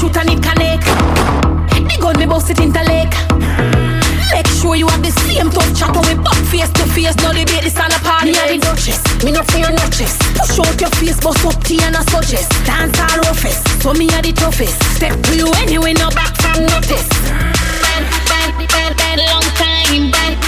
Shoot and it connect. The gun me bust it into lake. Make sure you have the same tough chat when we back face to face. No debate this on a party. Me a the duchess, me no fear no chest. Push out your face, bust up tea and a suggest. Dance all roughest, so me a the toughest. Step to you anyway, no back from notice. Bad, bad, bad, bad, long time. Bad,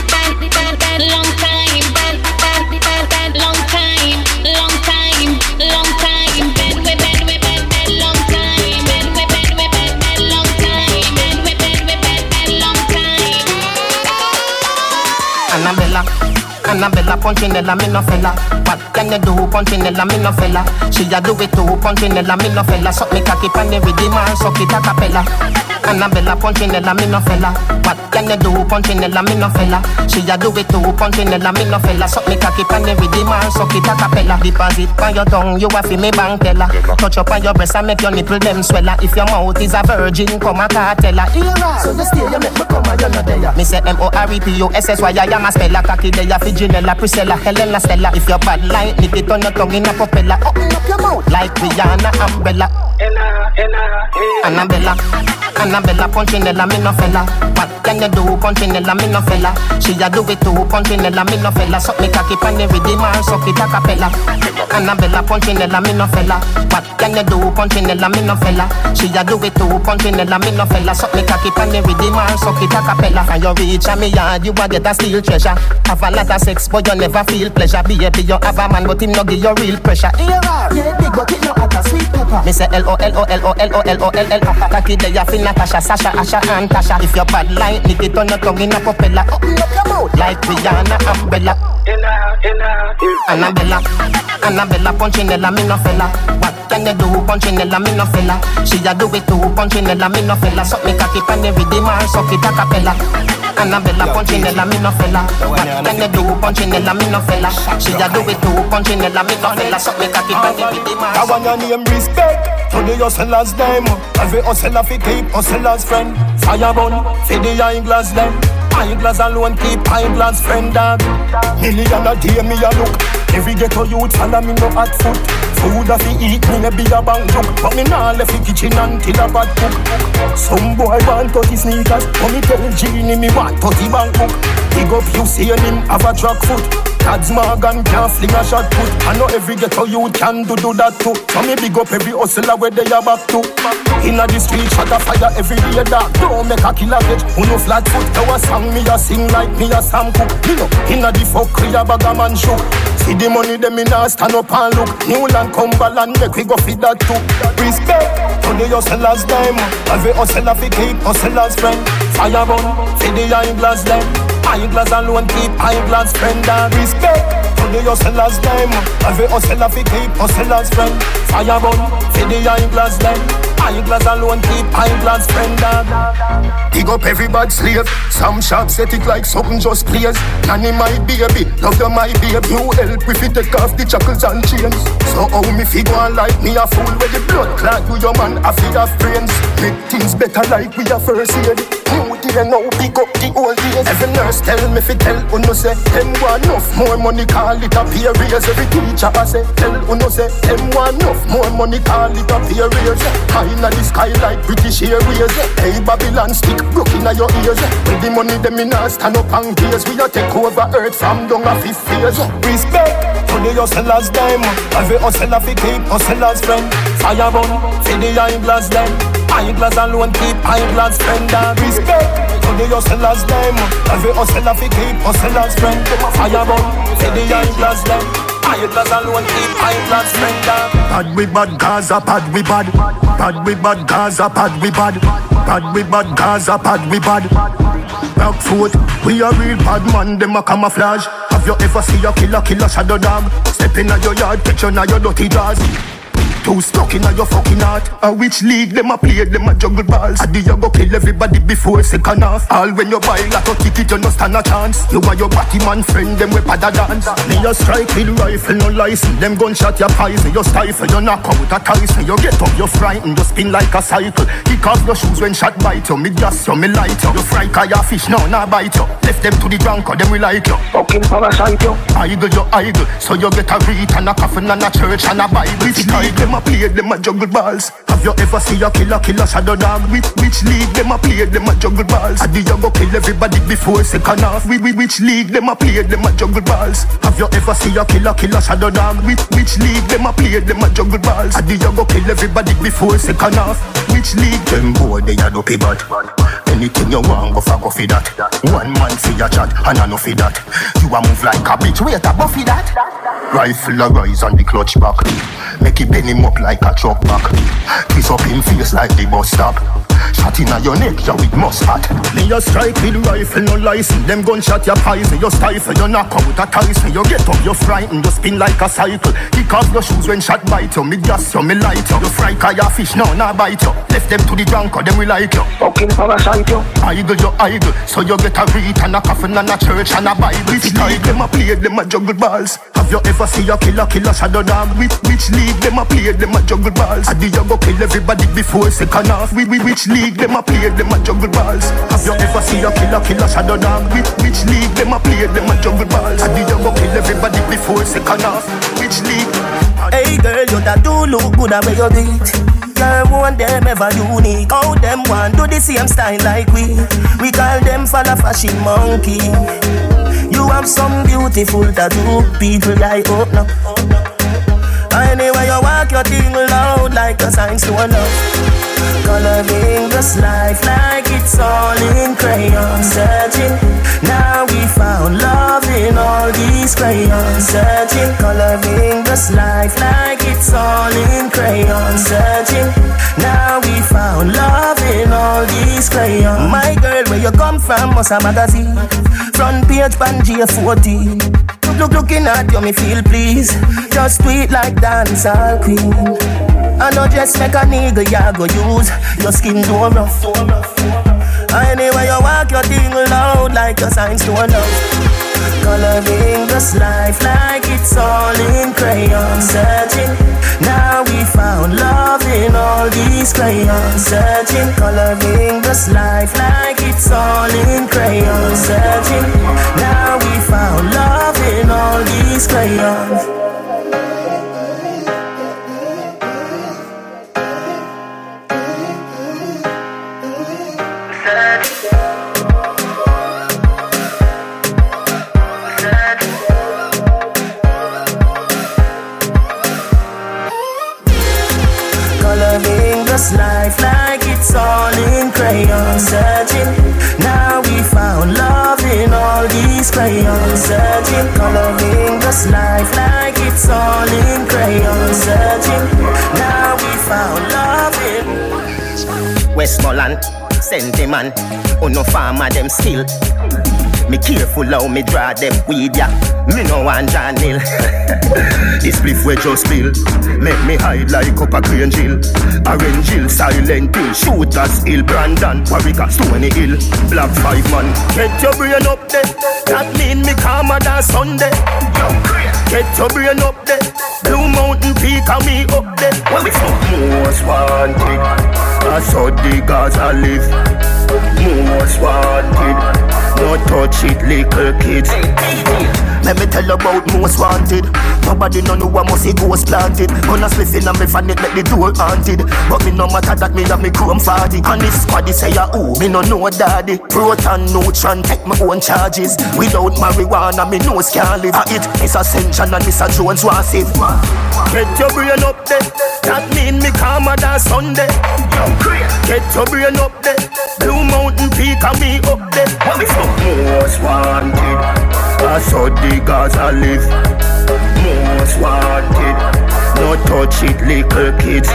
Punchinella, me no fella. What can you do, Punchinella, me no fella? She a do it too, Punchinella, me no fella. Suck me cocky pan the rhythm and suck it a cappella. Annabella Punchinella, me no fella. What can you do, Punchinella, me no fella? She a do it too, Punchinella, me no fella. Suck me cocky pan the rhythm and suck it a cappella. Deposit on your tongue, you a fi me bank teller. Touch up on your breast and make your nipple them swella. If your mouth is a virgin, come a cartella. Era, so you stay, you make me come and you no there. Me say M O R E P O S S Y I am a speller. Cocky there, fi Janella, Priscilla, Helena, Stella. If your bad like nick it on your tongue in a propeller. Open up your mouth like Rihanna, Umbrella. Annabella, Annabella, Punchinella, me no fella. What can you do, Punchinella, me no fella? She a do it too, Punchinella, me no fella. Suck me cocky pan the rhythm and suck it a cappella. Annabella, Punchinella, me no fella. What can you do, Punchinella, me no fella? She a do it too, Punchinella, me no fella. Suck me cocky pan the rhythm and suck it a cappella. And you reach a me yard, you a get a steel treasure. Have a lot of sex, but you never feel pleasure. Baby, you have a man, but him no give you real pressure. Yeah, big, but it no hot as sweet pepper. Me say L O L O L O L O L O L L. Cocky there, you feel Natasha, Sasha, Asha, and Tasha. If your bad like nick it on your tongue in a propeller. Open up your mouth like Rihanna, Umbrella. Annabella, Annabella, Punchinella, me no fella. What can you do? Punchinella, me no fella. She a do it too. Punchinella, me no fella. Suck me cocky pan the rhythm or suck it a cappella. Annabella, Punchinella, me no fella. What can you do? Punchinella, me no fella. She a do it too. Punchinella, me no fella. Suck me cocky pan the rhythm or I want your name respect to the hustler's name. Every hustler fi keep hustler's friend. Fire burn fi the eyeglass them. Eyeglass alone keep eyeglass friend dog. Million a day me a look. Every ghetto youth follow me no hot foot. Food a fi eat me a be a bang joke. But me nah left the kitchen until a bad cook. Some boy want 30 sneakers. But me tell Genie me want 30 bank book. Big up you see him have a track foot. Tads Morgan can't fling a shot put I know every ghetto you can do do that too So me big up every hustler where they are back to Inna the street shot a fire every day dog Don't make a killer bitch Who no flat foot Now a song me a sing like me a Sam Cooke You know Inna the fuck a bag a man shook See the money them in a stand up and look Newland Cumberland make we go feed that too. Respect to the hustlers them. Every hustler fi keep hustlers friend. Fire burn for the eyeglass them Eyeglass alone keep eyeglass friend and respect to the hustlers them. Every hustler fi keep hustlers friend. Fire burn for the eyeglass them. Eyeglass alone keep eyeglass friend and Big up every bad slave. Some shops set it like something just plays. Nanny my baby, love you my baby. You help if you take off the shackles and chains. So how me fi go on like me a fool with the blood clot you your man a fi have brains. Make things better like we a first aid. Hmm. Day now pick up the old days. Every nurse tell me fi tell uno say them want enough more money call it a pay raise. Every teacher I say tell uno say them want enough more money call it a pay raise. High inna the sky like British Airways. Hey Babylon stick broke inna your ears. With the money them in a stand up and gaze. We a take over earth from down a fifth phase. Respect to the hustlers them. Every hustler fi keep hustlers friend. Fire burn for the eyeglass them. Eyeglass alone keep eyeglass friend and respect to the hustlers them. Every hustler fi keep hustlers friend. Fire burn for the eyeglass them. Eyeglass alone keep eyeglass friend and Bad we bad Gaza, bad we bad. Bad we bad Gaza, bad we bad. Bad we bad Gaza, bad we bad. Back foot, we a real bad man, them a camouflage. Have you ever see a killer, killer shadow dog? Step in your yard, picture now your dirty jaws. Too stuck in your fucking heart. A which league them a play, them a juggle balls. I do you go kill everybody before second half. All when you buy like a ticket, you no stand a chance. You are your batty man friend, them we pada dance. Me a strike with rifle, no license. Them gunshot your poison, you stifle, you knock out a Tyson. You get up, you frightened, you spin like a cycle. Kick off your shoes when shot bite you. Me gas you, me light you. You fry your fish, now nah bite you. Left them to the drunk, or them we like you. Fucking parasite you. Idle, you idle. So you get a read and a coffin and a church and a Bible. Which league them a play, them a juggle balls. Have you ever see a killer, killer shadow dog? Which, which league them a play, them a juggle balls? I you go kill everybody before second half? We, we, which league them a play, them a juggle balls? Have you ever see a killer, killer shadow dog? Which, which league them a play, them a juggle balls? I you go kill everybody before second half? Which league? Them boy, they a dopey bad. Anything you want, go go for that. One man see your chat, and I know for that. You a move like a bitch, wait a buffy that. Rifle a rise on the clutch back. Make it bend him up like a truck back. Twist up him face like the bus stop. Shot in your neck, you with mustard. Me a strike with rifle, no license. Them gunshot your poison, you stifle, you knock out a Tyson. You get up, you frightened, you spin like a cycle. Kick off your shoes when shot bite you. Me gas you, me light you. You fry your fish, now nah bite you. Left them to the drunk, or them we like you. Fucking parasite you. Idle, you idle. So you get a read and a coffin and a church and a Bible. Which league them a play, them a juggle balls. Have you ever see a killer, killer shadow dog? Which, which league them a play, them a juggle balls? I do you go kill everybody before second half? We, we, which league them a play, them a juggle balls? Have you ever see a killer, killer shadow dog? Which, which league them a play, them a juggle balls? I do you go kill everybody before second half? Which league? Hey girl, you that do look good at where you beat. Girl, want them ever unique. How them want do the same style like we. We call them follow fashion monkey. You have some beautiful tattoo, people like oh no. Anyway, you walk your thing loud like a sign. To a love. Coloring this life like it's all in crayon. Searching, now we found love in all these crayons. Searching, coloring this life like it's all in crayon Searching, now we found love in all these crayons. My girl, where you come from, must a magazine. Front page, Pangea 14 Look, looking at you, me feel please Just tweet like dancehall queen I know just make a nigga, ya go use your skin do rough. Anyway, you walk your thing loud like a sign to love. Coloring this life like it's all in crayon. Searching, now we found love in all these crayons. Searching, coloring this life like it's all in crayon Searching, now we found love in all these crayons this life like it's all in crayon searching. Now we found love in all these crayons searching. Coloring this life like it's all in crayon searching. Now we found love in Westmoreland, sentiment, oh no farmer them still. Me careful how me draw them weed ya. Me no want John Hill. <laughs> this spliff we just spill. Make me hide like up a green jill. Orange hill, silent hill. Shooters hill, Brandon, Warwick, Stony Hill. Black five man. Get your brain up there. That mean me calmer than Sunday. Get your brain up there. Blue Mountain Peak and me up there. When we fuck most wanted. I saw the Gaza live. Most wanted. No touch it, little kids. Let me tell you about most wanted. Nobody know no what must see ghost planted. Gonna spliff in me fan it make the door haunted. But me no matter that me have me chrome 40. And this squad say ya who me no know daddy. Proton neutron take my own charges. Without marijuana me no can live. Ah, it is Ascension and Mr. Jones was it. Get your brain up there. That mean me calmer than Sunday. Get your brain up there. Blue Mountain Peak and me up there. What me most wanted. I saw the Gaza live. Most wanted. No touch it, little kids.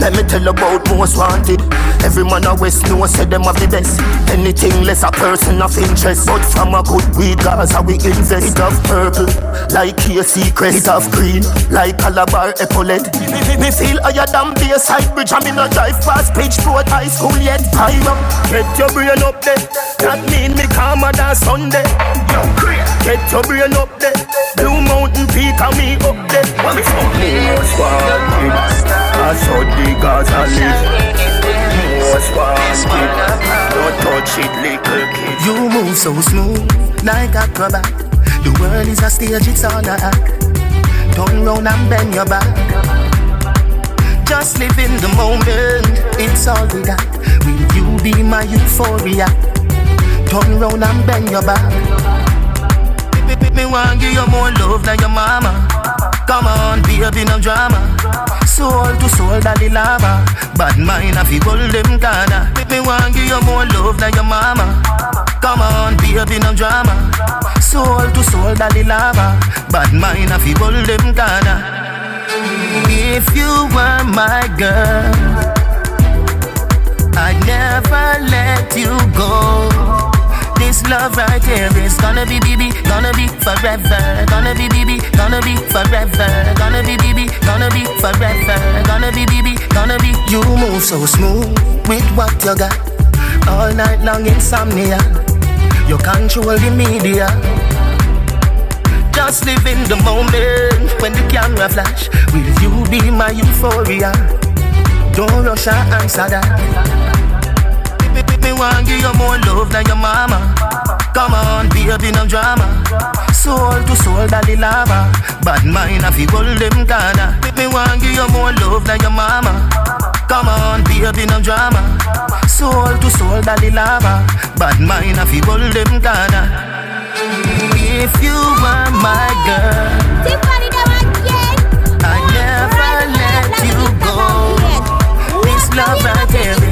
Let me tell about most wanted. Every man a West say them have the best. Anything less a person of interest. But from a good weed, Gaza we invest. It of purple, like here secret. It of green, like Calabar epaulet. Me, me, me feel higher than Bayside Bridge. I'm in a drive past Bridgeport High School yet. Time up, get your brain up there. That mean me calmer than Sunday. Get your brain up there. Blue Mountain Peak and me up there. What me most wanted. I saw the Gaza live. Most wanted. Don't touch it, little kid. You move so smooth, like acrobat. The world is a stage, it's all a act. Turn round and bend your back. Just live in the moment, it's all we got. Will you be my euphoria? Turn round and bend your back. Me, want give you more love than your mama. Come on, baby, no drama. Soul to soul, daddy lava. Bad mind, I feel them kinda. Me want give you more love than your mama. Come on, baby, no drama. Soul to soul, daddy lava. Bad mind, I feel them kinda. If you were my girl, I'd never let you go. This love right here is gonna be BB, gonna be forever. Gonna be BB, gonna be forever. Gonna be BB, gonna be forever. Gonna be BB, gonna be. You move so smooth with what you got. All night long insomnia. You control the media. Just live in the moment when the camera flash. Will you be my euphoria? Don't rush and answer that me want give you more love than your mama. Come on, baby, no drama. Soul to soul, daddy lava. Bad mind, I feel hold them kinda. Me want give you more love than your mama. Come on, baby, no drama. Soul to soul, daddy lava. Bad mind, I feel hold them kinda. If you were my girl, I never let you go. This love right here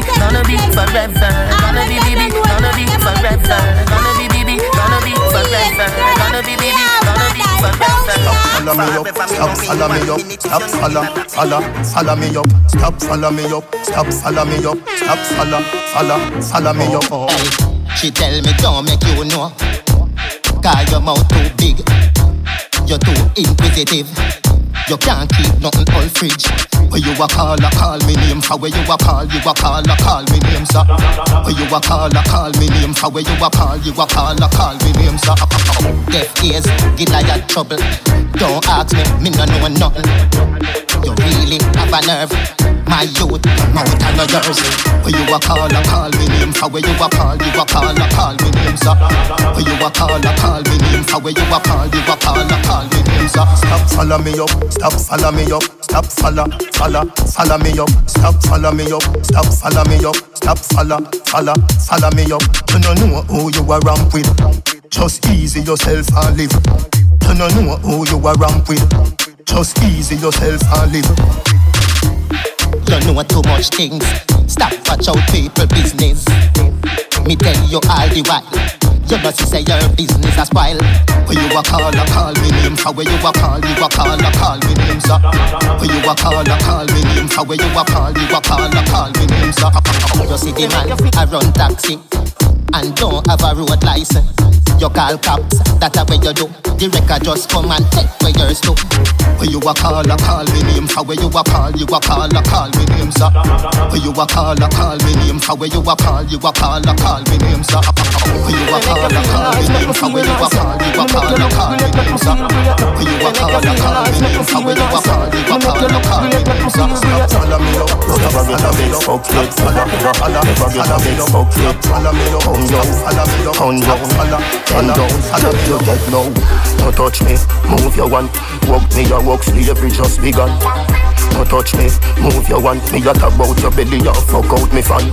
be gonna be forever. Gonna be baby, gonna be forever. Gonna be baby, gonna be forever. Gonna be baby, gonna be forever. Follow me up, stop follow me up, stop follow, follow, follow me up, stop follow me up, stop follow me up, stop follow, follow, follow me up. Oh, she tell me don't make you know, cause your mouth too big, you're too inquisitive. You can't keep nothing all fridge. Where you a call, a call me name for where you a call, you a call, a call me name, sir. Where you a call, a call me name for where you a call, you a call, a call me name, sir. Deaf ears, Goliath trouble. Don't ask me, me no know nothing. You really have a nerve. My youth, mouth and no yours. Where you a call, a call me name for where you a call, you a call, a call me name, sir. Where you a call, a call me name for where you a call, you a call, a call me name, sir. Stop, follow me up, stop, follow me up, stop, follow, follow, follow me up, stop, follow me up, stop, follow me up, stop, follow, follow, follow me up. You don't know who you are ramp with. Just easy yourself and live. You don't know who you are ramp with. Just easy yourself and live. You know too much things. Stop watch out people business. Me tell you all the while. You know say your business a spoil. Where you a call a call me name for where you a call you a call a call me name sir. Where you a call a call me name for where you a call you a call a call me name sir. You see the man I run taxi and don't have a road license. You call cops, that a way you do. The record just come and take where yours do. Where you a call a call me name for where you a call you a call a call me name sir. Where you a call a call me name for where you a call you a call a call me name sir. Where you a call a call me name for where you a call you a call a call me name sir. Where you a call a call me name for where you a call you a call a call me name sir. Follow me up, never get a big fuck yet. Follow me up, never get a big fuck yet. Follow me up, pound down, follow me up, pound down, follow, pound down, follow you get low. No touch me, move your one. Walk me your walk, slavery just begun. No touch me, move your one. Me got about your belly, you fuck out me fan.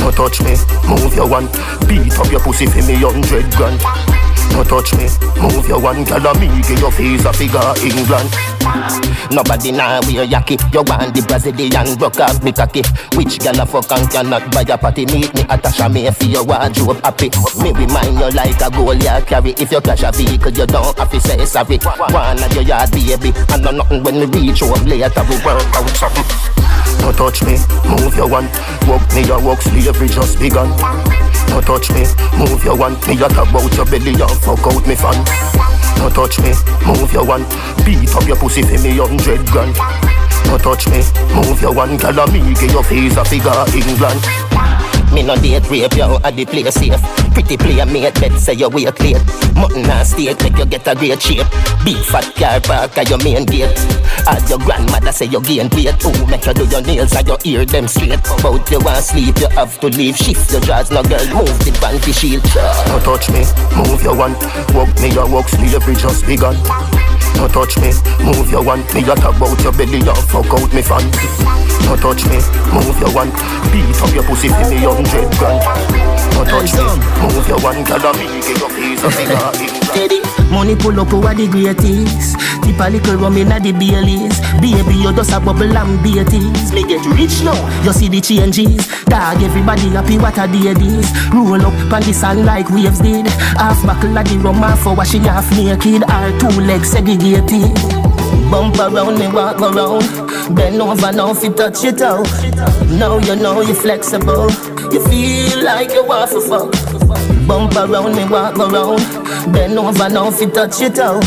No touch me, move your one. Beat up your pussy for me hundred grand. No touch me, move your one. Girl, me give your face a figure England. Nobody now wear yaki. You want the Brazilian broke off me cocky. Which girl a fuck and cannot buy a party? Meet me at a chamois for your wardrobe happy. Me remind you like a goal you carry. If you crash a vehicle, you don't have to say sorry. One of your yard baby, and no nothing when we reach home later we work out something. No touch me, move your one. Walk me your walk, slavery just begun. No touch me, move your one. Me got about your belly, you fuck out me fan. No touch me, move your one. Beat up your pussy for me hundred grand. No touch me, move your one. Girl, me give your face a figure England. Me no date rape you at the place safe. Pretty player mate, bet say you wait late. Mutton and steak make you get a great shape. Big fat car park at your main gate. As your grandmother say you gain weight. Ooh, make you do your nails and you hear them straight. Bout you want sleep, you have to leave. Shift your jaws, no girl, move the panty shield. No touch me, move your one. Walk me your walk, slavery just begun. No touch me, move your one. Me got about your belly, you fuck out me fan. No touch me, move your one. Beat up your pussy for me hundred grand. No touch me, move your one. Girl, me give your face a figure Steady. Money pull up over the greatest. Tip a little rum inna the Baileys. Baby, you just a bubble and beaties. Me get rich now. You see the changes. Dog, everybody happy. What a day this. Roll up on the sand like waves did. Half buckle of the rum, half for washing half naked. Our two legs segregated. Bump around me, walk around. Bend over now if you touch it out. Now you know you're flexible. You feel like you want to fuck. Bump around me, walk around. Bend over now if you touch it out.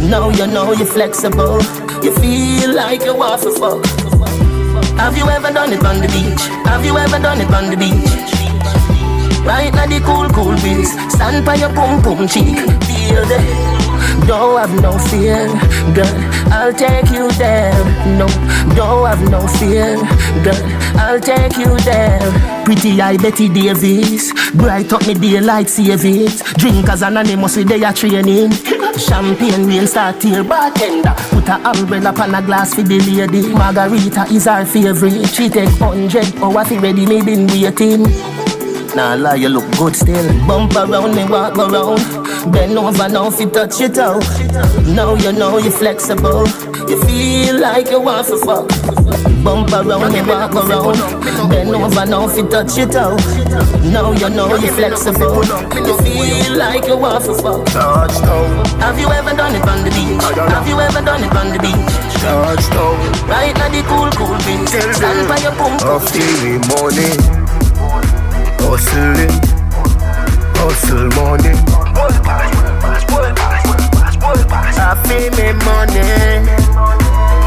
Now you know you're flexible. You feel like you want to fuck. Have you ever done it on the beach? Have you ever done it on the beach? Right now the cool, cool breeze. Stand by your pum pum cheek. Feel the don't have no fear, girl. I'll take you there. No, don't have no fear, girl. I'll take you there. Pretty eye Betty Davis, bright up me daylight save it. Drinkers anonymous with their training. Champagne rain start here, bartender. Put a umbrella on a glass for the lady. Margarita is our favorite. She take hundred oh, hours ready, me been waiting. Nah lie, you look good still. Bump around me, walk around. Bend over now if you touch it out. Now you know you're flexible. You feel like you want to fuck. Bump around me, walk around. Bend over now if you touch it out. Now you know you're flexible. You feel like you want to fuck. Have you ever done it on the beach? Have you ever done it on the beach? Touchdown. Right now the cool, cool beach. Stand by your pump. Off the morning. Hustling, hustle money. I feel me money.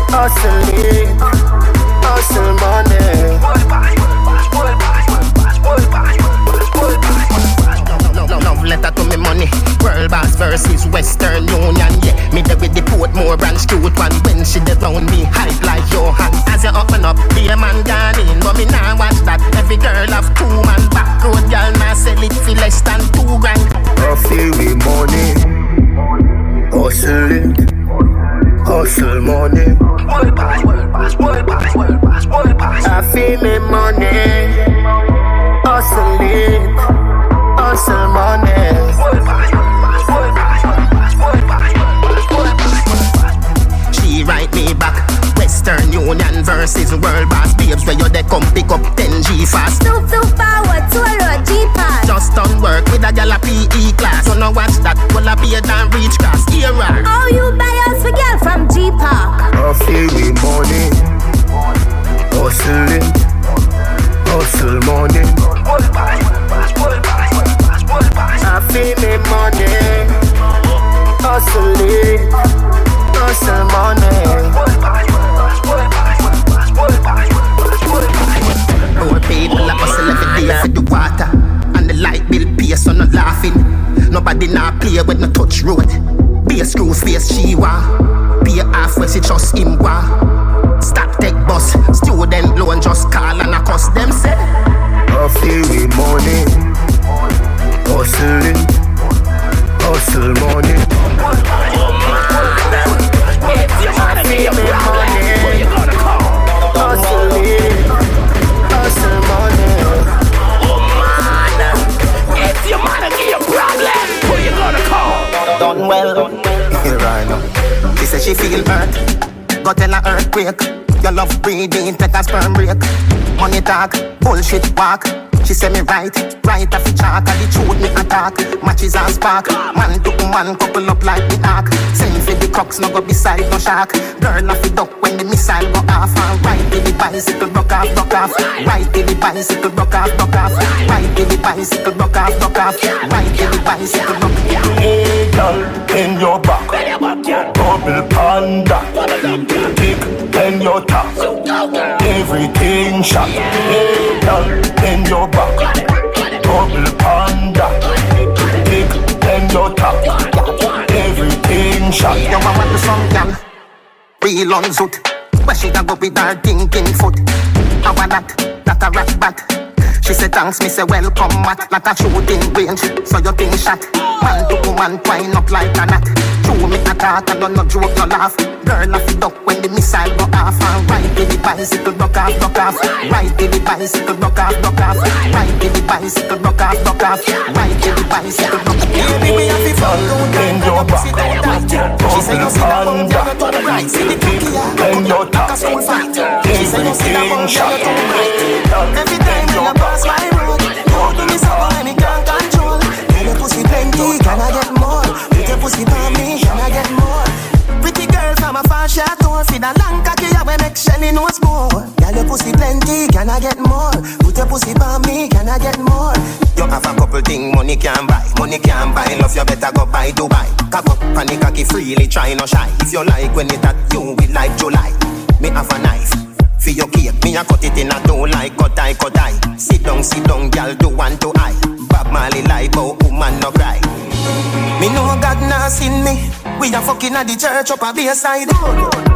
Hustle it, hustle money. Letter to me money. World boss versus Western Union. Yeah, me there with the Portmore branch cute one. When she dey round me, hype like Johan. As you open up, be a man gone in. But me nah watch that. Every girl have two man. Back road girl nah sell it for less than two grand. Coffee with money. Hustle it. Hustle money. World boss, world boss, world boss, world boss, world boss. I feel me money. Hustle it. Hustle money. She write me back. Western Union versus World Boss Babes Where you they come pick up 10G fast Too, too forward, too low, G-Pass Just done work with a gal a PE class So now watch that, will I be a damn reach class Here Oh, you buy us for girl from G-Park Coffee with money. Hustle it. Hustle money. I feel me money Hustle it Hustle money More people a hustle every day for the water And the light bill pay so not laughing Nobody not play with no touch road Be a screw face she want Be a half where she just him want Stop take bus Student loan just call and a cuss them say Coffee with money. Hustle it. Hustle money. I feel me money problem, who you gonna call? Done well. Here I know She said she feel hurt. Go tell her earthquake. Your love breathing take a sperm break. Money talk, bullshit walk she say me right, right off the chalk And the truth me attack, matches and spark. Man to man couple up like the ark. Send for the crooks, no go beside no shark Girl off the duck when the missile go off. And right till the bicycle broke off, broke off. Right till the bicycle broke off, broke off. Right till the bicycle broke off, broke off. Right till the bicycle broke off. In your back. Double panda. Dick in your top. Everything shot. Hey, girl, in your back. Double panda. Dick in your top. Everything shot. Yo, I want the song, gal. Real on zoot. Where she a go with her thinking foot. How about that? That a rat bat. She said thanks, me say welcome back Like a shooting range, so you think shot Man to woman, twine up like a knot True me a attack, I don't no joke, no laugh Girl off the duck when the missile go off And right till the bicycle broke off, broke off Right till the bicycle broke off, broke off till the bicycle broke off, broke off Right till the bicycle broke off Baby, me have to fuck in your back. She said you see the bum, you go to the right See the cookie, your top. like a soul fight She said you see the bum, you shot. go to the right Every time you pass my road You do me something when me can't control Tell your pussy plenty, can I get more? Put your pussy on me, can I get more? Pretty girl from a far chateau Feed a long cocky, we make Shelly knows more Girl, your pussy plenty, can I get more? Put your pussy on me, can I get more? You have a couple thing money can buy Money can buy, love you better go buy Dubai Cock up, panic cocky freely, try no shy If you like when it at you, will like July a cut it in a two like cut I, cut I. Sit down, sit down, girl, do one to I. Bob Marley like, but woman no cry. Me know God nah seen me. We a fucking at the church up a side.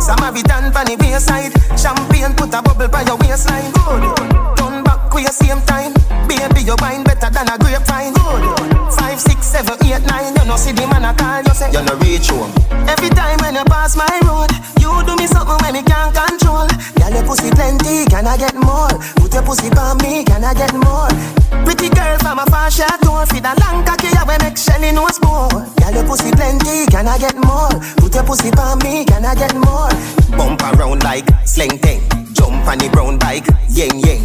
Some have bayside. Samaritan pan the wayside. Champagne put a bubble by your waistline. Turn back with your same time. Baby, your wine better than a grapevine. Five, six, seven, eight, nine. You know see the man a call you say you no reach home. Every time when you pass my road, you do me something when me can't control. Girl, your pussy plenty, can I get more? Put your pussy on me, can I get more? Pretty girl from a far chateau, feed a long cocky, yeah, we make Shelly knows more. Girl, your pussy plenty, can I get more? Put your pussy on me, can I get more? Bump around like sling thing, jump on the brown bike, yeng yeng.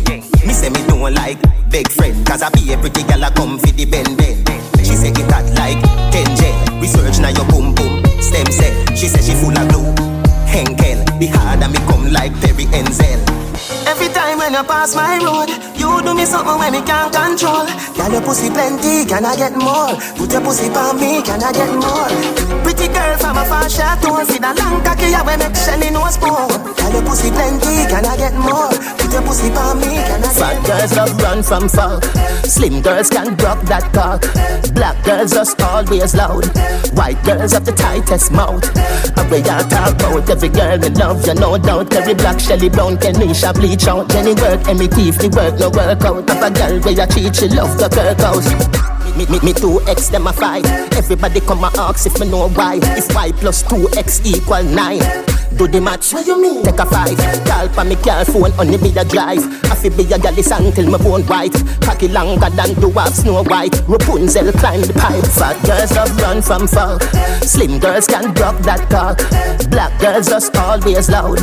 Me say me don't like big friend, cause I be a pretty girl, I come for the bend bend. She say it hot like 10 J. Research now your boom boom, stem cell. She say she full of glue. Henkel, the harder me come like Perry Enzel. Every time when you pass my road, you do me something when me can't control. Girl, your pussy plenty, can I get more? Put your pussy on me, can I get more? Pretty girl from a far chateau, see the long cocky ya when make Shelly nose pour. Girl, your pussy plenty, can I get more? Put your pussy on me, can I get more? Fat girls love run from fuck. Slim girls can drop that cock. Black girls just always loud. White girls have the tightest mouth. And we all talk about every girl we love, you no doubt. Every black Shelly Brown, Kenisha bleach out. Jenny work, and me teeth, the work no work out. Have a girl where you cheat, she love the kirk house. Me, me, me two X them a fight. Everybody come and ask if me know why. If Y plus two X equal nine. Do the match. What you mean? Take a five. Call for me car phone on the a drive. I fi be a galley until my bone white. Cocky longer than dwarf Snow White. Rapunzel climb the pipe. Fat girls love run from fall. Slim girls can drop that talk. Black girls just always loud.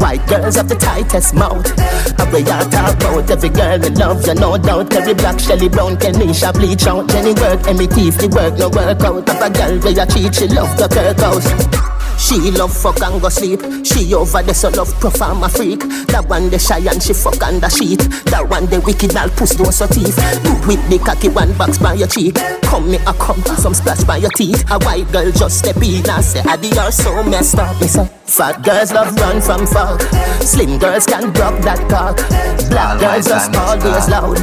White girls have the tightest mouth. And we all talk about every girl we love, you no doubt. Every black Shelly Brown, Kenisha bleach out. Jenny work, and me teeth, the work no work out. Have a girl where you cheat, she love the kirk house. She love fuck and go sleep. She over there so love perform a freak. That one the shy and she fuck on the sheet. That one the wicked all puss those so teeth. With the cocky one box by your cheek. Come me a come some splash by your teeth. A white girl just step in and say, Adi you're so messed up. Me say, fat girls love run from fuck. Slim girls can drop that cock. Black girls just always loud.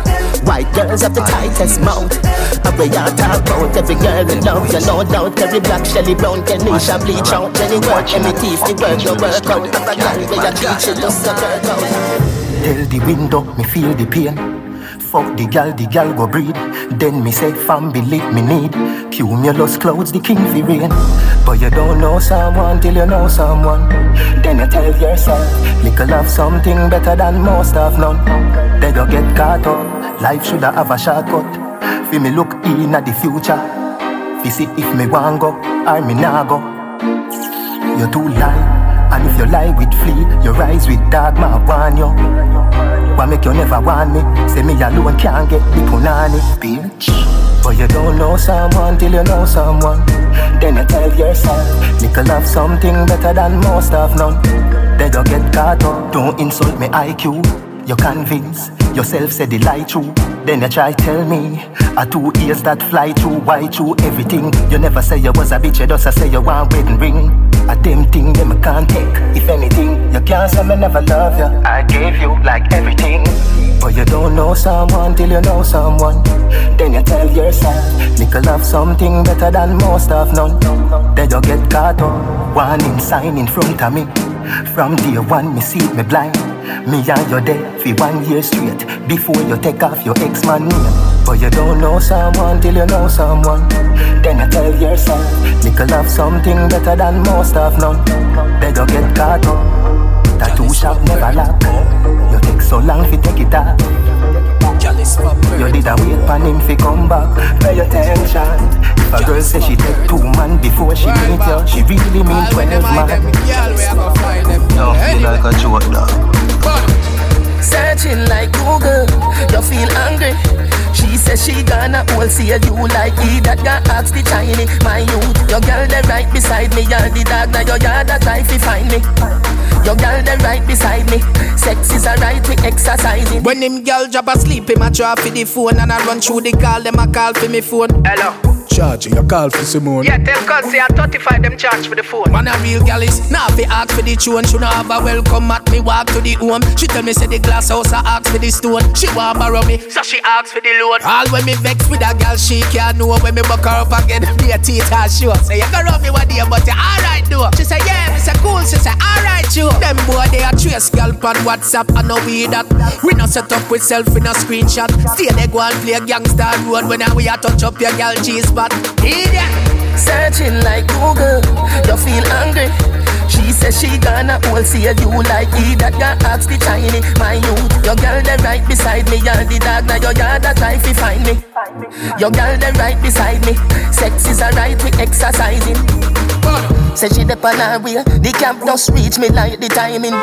White girls have the tightest mouth. We all talk about every girl we love, you no doubt. Every black Shelly Brown, Kenisha bleach out. Jenny work, me teeth, the work no work out. A girl where you cheat, she love the kirk out. Tell the window, me feel the pain. Fuck the gal, the gal go breed. Then me say, fam, believe me need. Cumulus clouds, the king fi rain. But you don't know someone till you know someone. Then you tell yourself, little have something better than most have none. Then you get caught up. Life shoulda have a shortcut. Fi me look in at the future. Fi see if me want go or me nah go. You too lie. And if you lie with flea, you rise with dog, ma warn you. Why make you never want me? Say me alone can't get the punani, bitch. But you don't know someone till you know someone. Then you tell yourself, Nickel have something better than most have none. Then you get caught up. Don't insult me IQ. You convince yourself say the lie true. Then you try tell me a two ears that fly through, why through everything. You never say you was a bitch, you just say you want wedding ring. A damn thing them I can't take. If anything, you can't say me never love you. I gave you like everything. But you don't know someone till you know someone. Then you tell yourself, Nickel have something better than most have none. Then you get caught up, warning sign in front of me. From day one, me see me blind. Me and your there for one year straight before you take off your ex-man name. But you don't know someone till you know someone. Then you tell yourself, Nickel love something better than most have none. Then you get caught up. Tattoo shop never lock. You take so long to take it off. You did a wait for him fi come back. Pay attention. If a girl say she take two man before she meet you, she really mean twelve man. No, feel like a joke dog. Searching like Google, you feel angry. She says she gonna hold see you like he that got ask the tiny. My youth, your girl they right beside me. You're the dog now your yard that try fi find me. Your girl they right beside me. Sex is a right we exercising When him girl drop asleep, him a draw for the phone And I run through the call, them a call for me phone. Hello Charge you call for Simone. Yeah, tell cuz say I 35 them charge for the phone. Man a real gal is now fi ask for the tune. She no have a welcome at me walk to the home. She tell me say the glass house I ask for the stone. She want borrow me, so she ask for the loan. All when me vex with a gal, she can't know when me buck her up again. <laughs> Be a teeth her sure. Say you can rub me one day, but you alright though. She say yeah, me say cool. She say alright you. Them boy they a trace gal on WhatsApp and no we that. We not set up with self in a screenshot. Stay they go and play gangster road when we a touch up your gal G Idiot. Searching like Google, you feel angry. She says she gonna hold see you like he that got ask the tiny. My youth, your girl they right beside me. You're the dog now your yard that try fi find me. Your girl they right beside me. Sex is a right we exercising Say she dep on her way. The camp just reach me like the timing.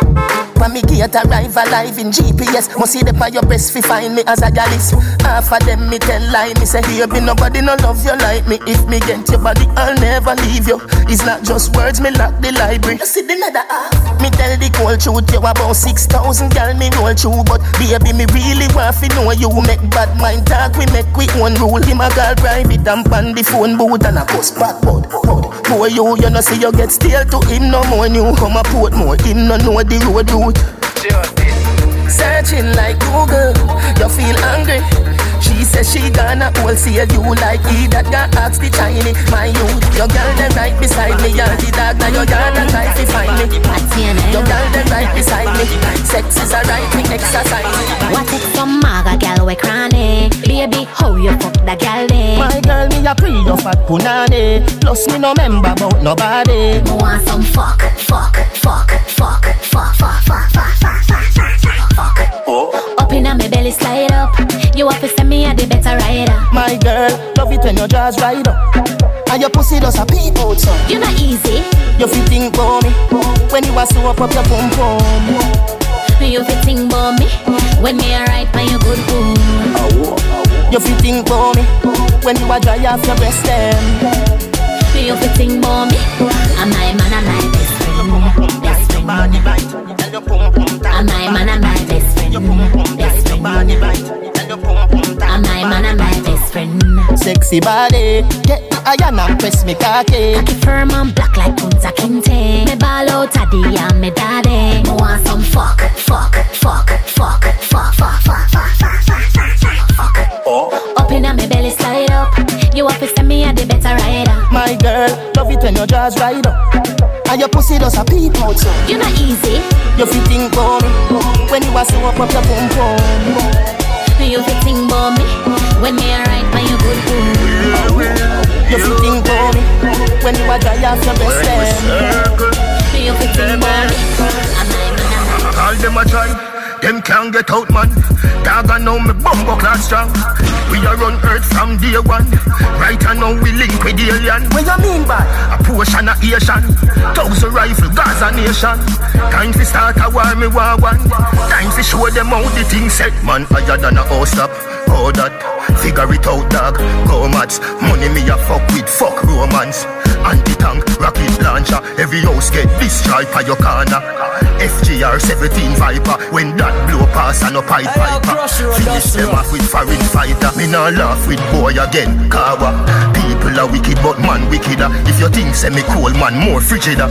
When me gate arrive alive in GPS, must see the on your breast fi find me as a gallus. Half of them me tell lie, me say baby nobody no love you like me. If me get your body, I'll never leave you. It's not just words, me lock the library. You see the other half. Me tell the cold truth, you about six thousand girl me roll through, but baby me really want fi know you make bad mind talk. We make we one rule. Him a girl private and pan the phone booth and a post back bud. Boy you you know see you get stale to him no more new. Come a Portmore, him no know the road route. Searching like Google, you feel angry. She says she gonna wholesale you like he that got ask the tiny My youth, your girl them right beside me You're the dog now your girl that try to find me Your girl them right beside me Sex is a right me exercise What if some maga gal we cranny? Baby, how you fuck the gal day? My girl me a pre your fat punani Plus me no member about nobody Me want some fuck, fuck, fuck, fuck, fuck, fuck, fuck, fuck, fuck, fuck, fuck, fuck. Up inna me belly slide up. You have to send me a the better rider. My girl, love it when your jaws ride up And your pussy does a peep out so You not easy. You fit think about me When you a sew up up your pum pum You fit think about me when me a ride by your good boom. You fit think about me When you a dry off your breast them You fit think about me. I'm my man, I'm my best friend. Best friend. I'm my man, I'm my best friend. Best friend. I'm my man, I'm my best friend. Sexy body Get the iron and press me cocky Cocky firm and black like Kunta Kinte. Me ball out a the and me daddy. Me want some fuck, fuck, fuck, fuck, fuck, fuck, fuck, fuck, fuck, fuck, fuck, fuck. Up inna me belly slide up. You have to send me a the better rider. My girl, love it when your jaws ride up And your pussy does a peep out so You not easy. You fit think about me. When you a sew up up your pum pum You fit think about me? When me a ride by your good boom. You fit think about me. When you a dry off your breast them You fit think about me. I'm my man, I'm my All them a try, them can't get out, man. Dog I know me bumbo class strong. We are run earth from day one. Right I know we link with the alien. What you mean by? A portion of Asian. Thousand rifle, Gaza nation. Time to start a war, me war one. Time to show them how the thing set. Man, higher than a house stop. All that, figure it out, dog. Go mats, money me a fuck with, fuck romance. Anti-tank, rocket launcher, every house get destroyed by your corner. FGR 17 Viper, when that blow pass and a pipe piper. Finish them off with foreign fighter. Me nah laugh with boy again, Kawa. Are wicked, but man wickeder. If you think say me cool, man more frigider.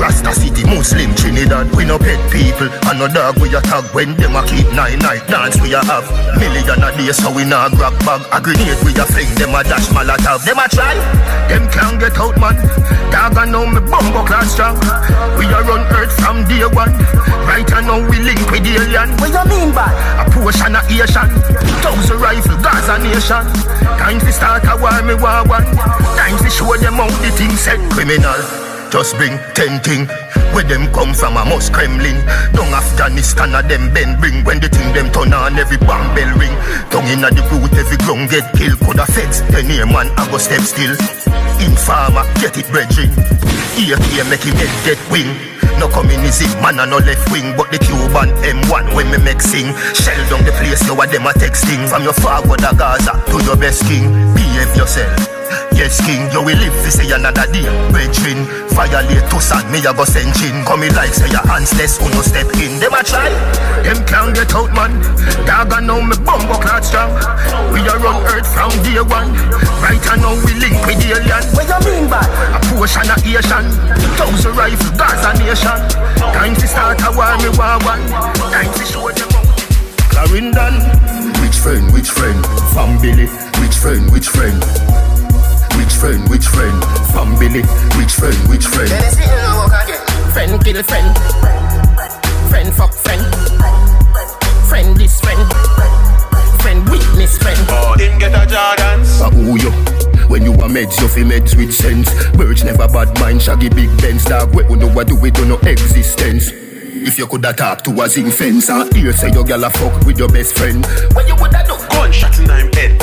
Rasta City, Muslim Trinidad. We no pet people, and no dog we a tag when them a keep nine night dance we a have. Million a day, so we nah grab bag. A grenade we a fling, them a dash molotov. Them a try, them can't get out man. Dog I know me bumbo class strong. We a run earth from day one. Right I know we link with the alien. What you mean by? A portion of Asian Thousand rifle, Gaza nation Time to start a war, me war one Time to show them how the thing said Criminal, just bring ten thing Where them come from, a must Kremlin. Down Afghanistan, a them bend bring When the thing them turn on, every bomb bell ring. Down inna the root, every ground get killed. Coulda feds, ten year man, I go step still. Informer, get it brethren. Here, here, make him head get wing. No communism, man a no left wing? But the Cuban M1 when me make sing. Shell down the place, you a them a texting From your forward a Gaza to your best king. Behave yourself Yes, king, you will live to say another day. Brethren, violate to sand, me a go send chin. Come in like say your hands less, who no step in. Them a try, them can't get out, man. Dog I know me bumbo clot strong. We a run earth from day one. Right I know we link with the alien. What you mean by? A portion of Asian, thousand rifle, Gaza nation. Time to start a war, me war one. Time to show them out. Clarendon, which friend, which friend? Family, which friend, which friend? Which friend, which friend? Family, which friend, which friend? Friend kill friend Friend fuck friend Friend this friend Friend witness friend Oh, him get a Jordans. A who you? When you a meds, you fi meds with sense. Birds never bad mind, shaggy big Benz dog. We who know what do we do no existence. If you coulda talk to a zinc fence and hear say your gal a fuck with your best friend, What you woulda do? Gunshot in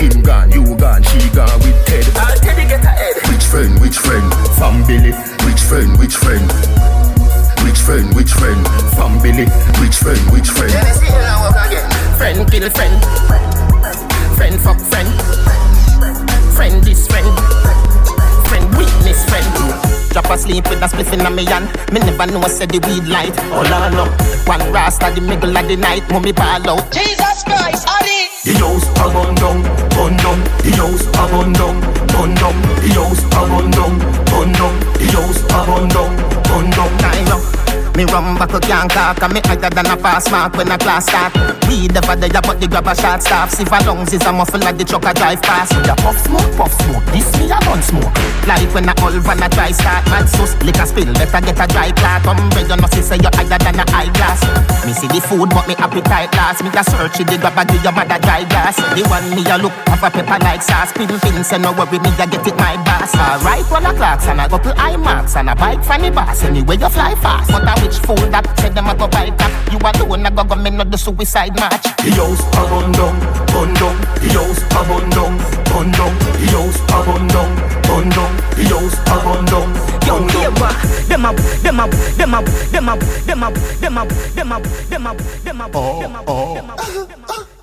him gone, you gone, she gone with Ted. I'll Teddy get ahead. Which friend, which friend? Family. Which friend, which friend? Which friend, which friend? Family. Which friend, which friend? Friend kill friend. Friend fuck friend. Friend this friend. Friend weakness friend. Drop asleep with a spliff in a me hand. Me never know said the weed light. All I know. One rasta the middle of the night. Mummy ball out. Jesus Christ, Adi. The house a bun down, bun down. The house a bun down, bun down. The house a bun down, bun down. The house a bun down, bun down. I know. Me run back a can't talk. And me higher than a pass mark when a class start. We never there but the grab a shot staff See for lungs is a muffle like the truck a drive past. With a puff smoke, puff smoke This me a bun smoke. Like when a old van a try start. Mad sauce, liquor spill Better get a dry clot Umbrella no see say you higher than a eyeglass. Me see the food but me appetite last Me a search the grab a give your mother dry glass. The one me a look have a pepper like sauce. Pin pin say no worry me a get it my boss. Alright one o'clocks and I go to IMAX, And a bike the boss. Anyway you fly fast. But a which fool that said them a go buy that You alone a go go me no the suicide match The house a bun down, bun down. The house a bun down, bun down. The house a bun down, bun down. The house a bun down. Yo, here what? Them up, them up, them up, them up, them up, them up, them up, them up, them up, them up, them up, them up.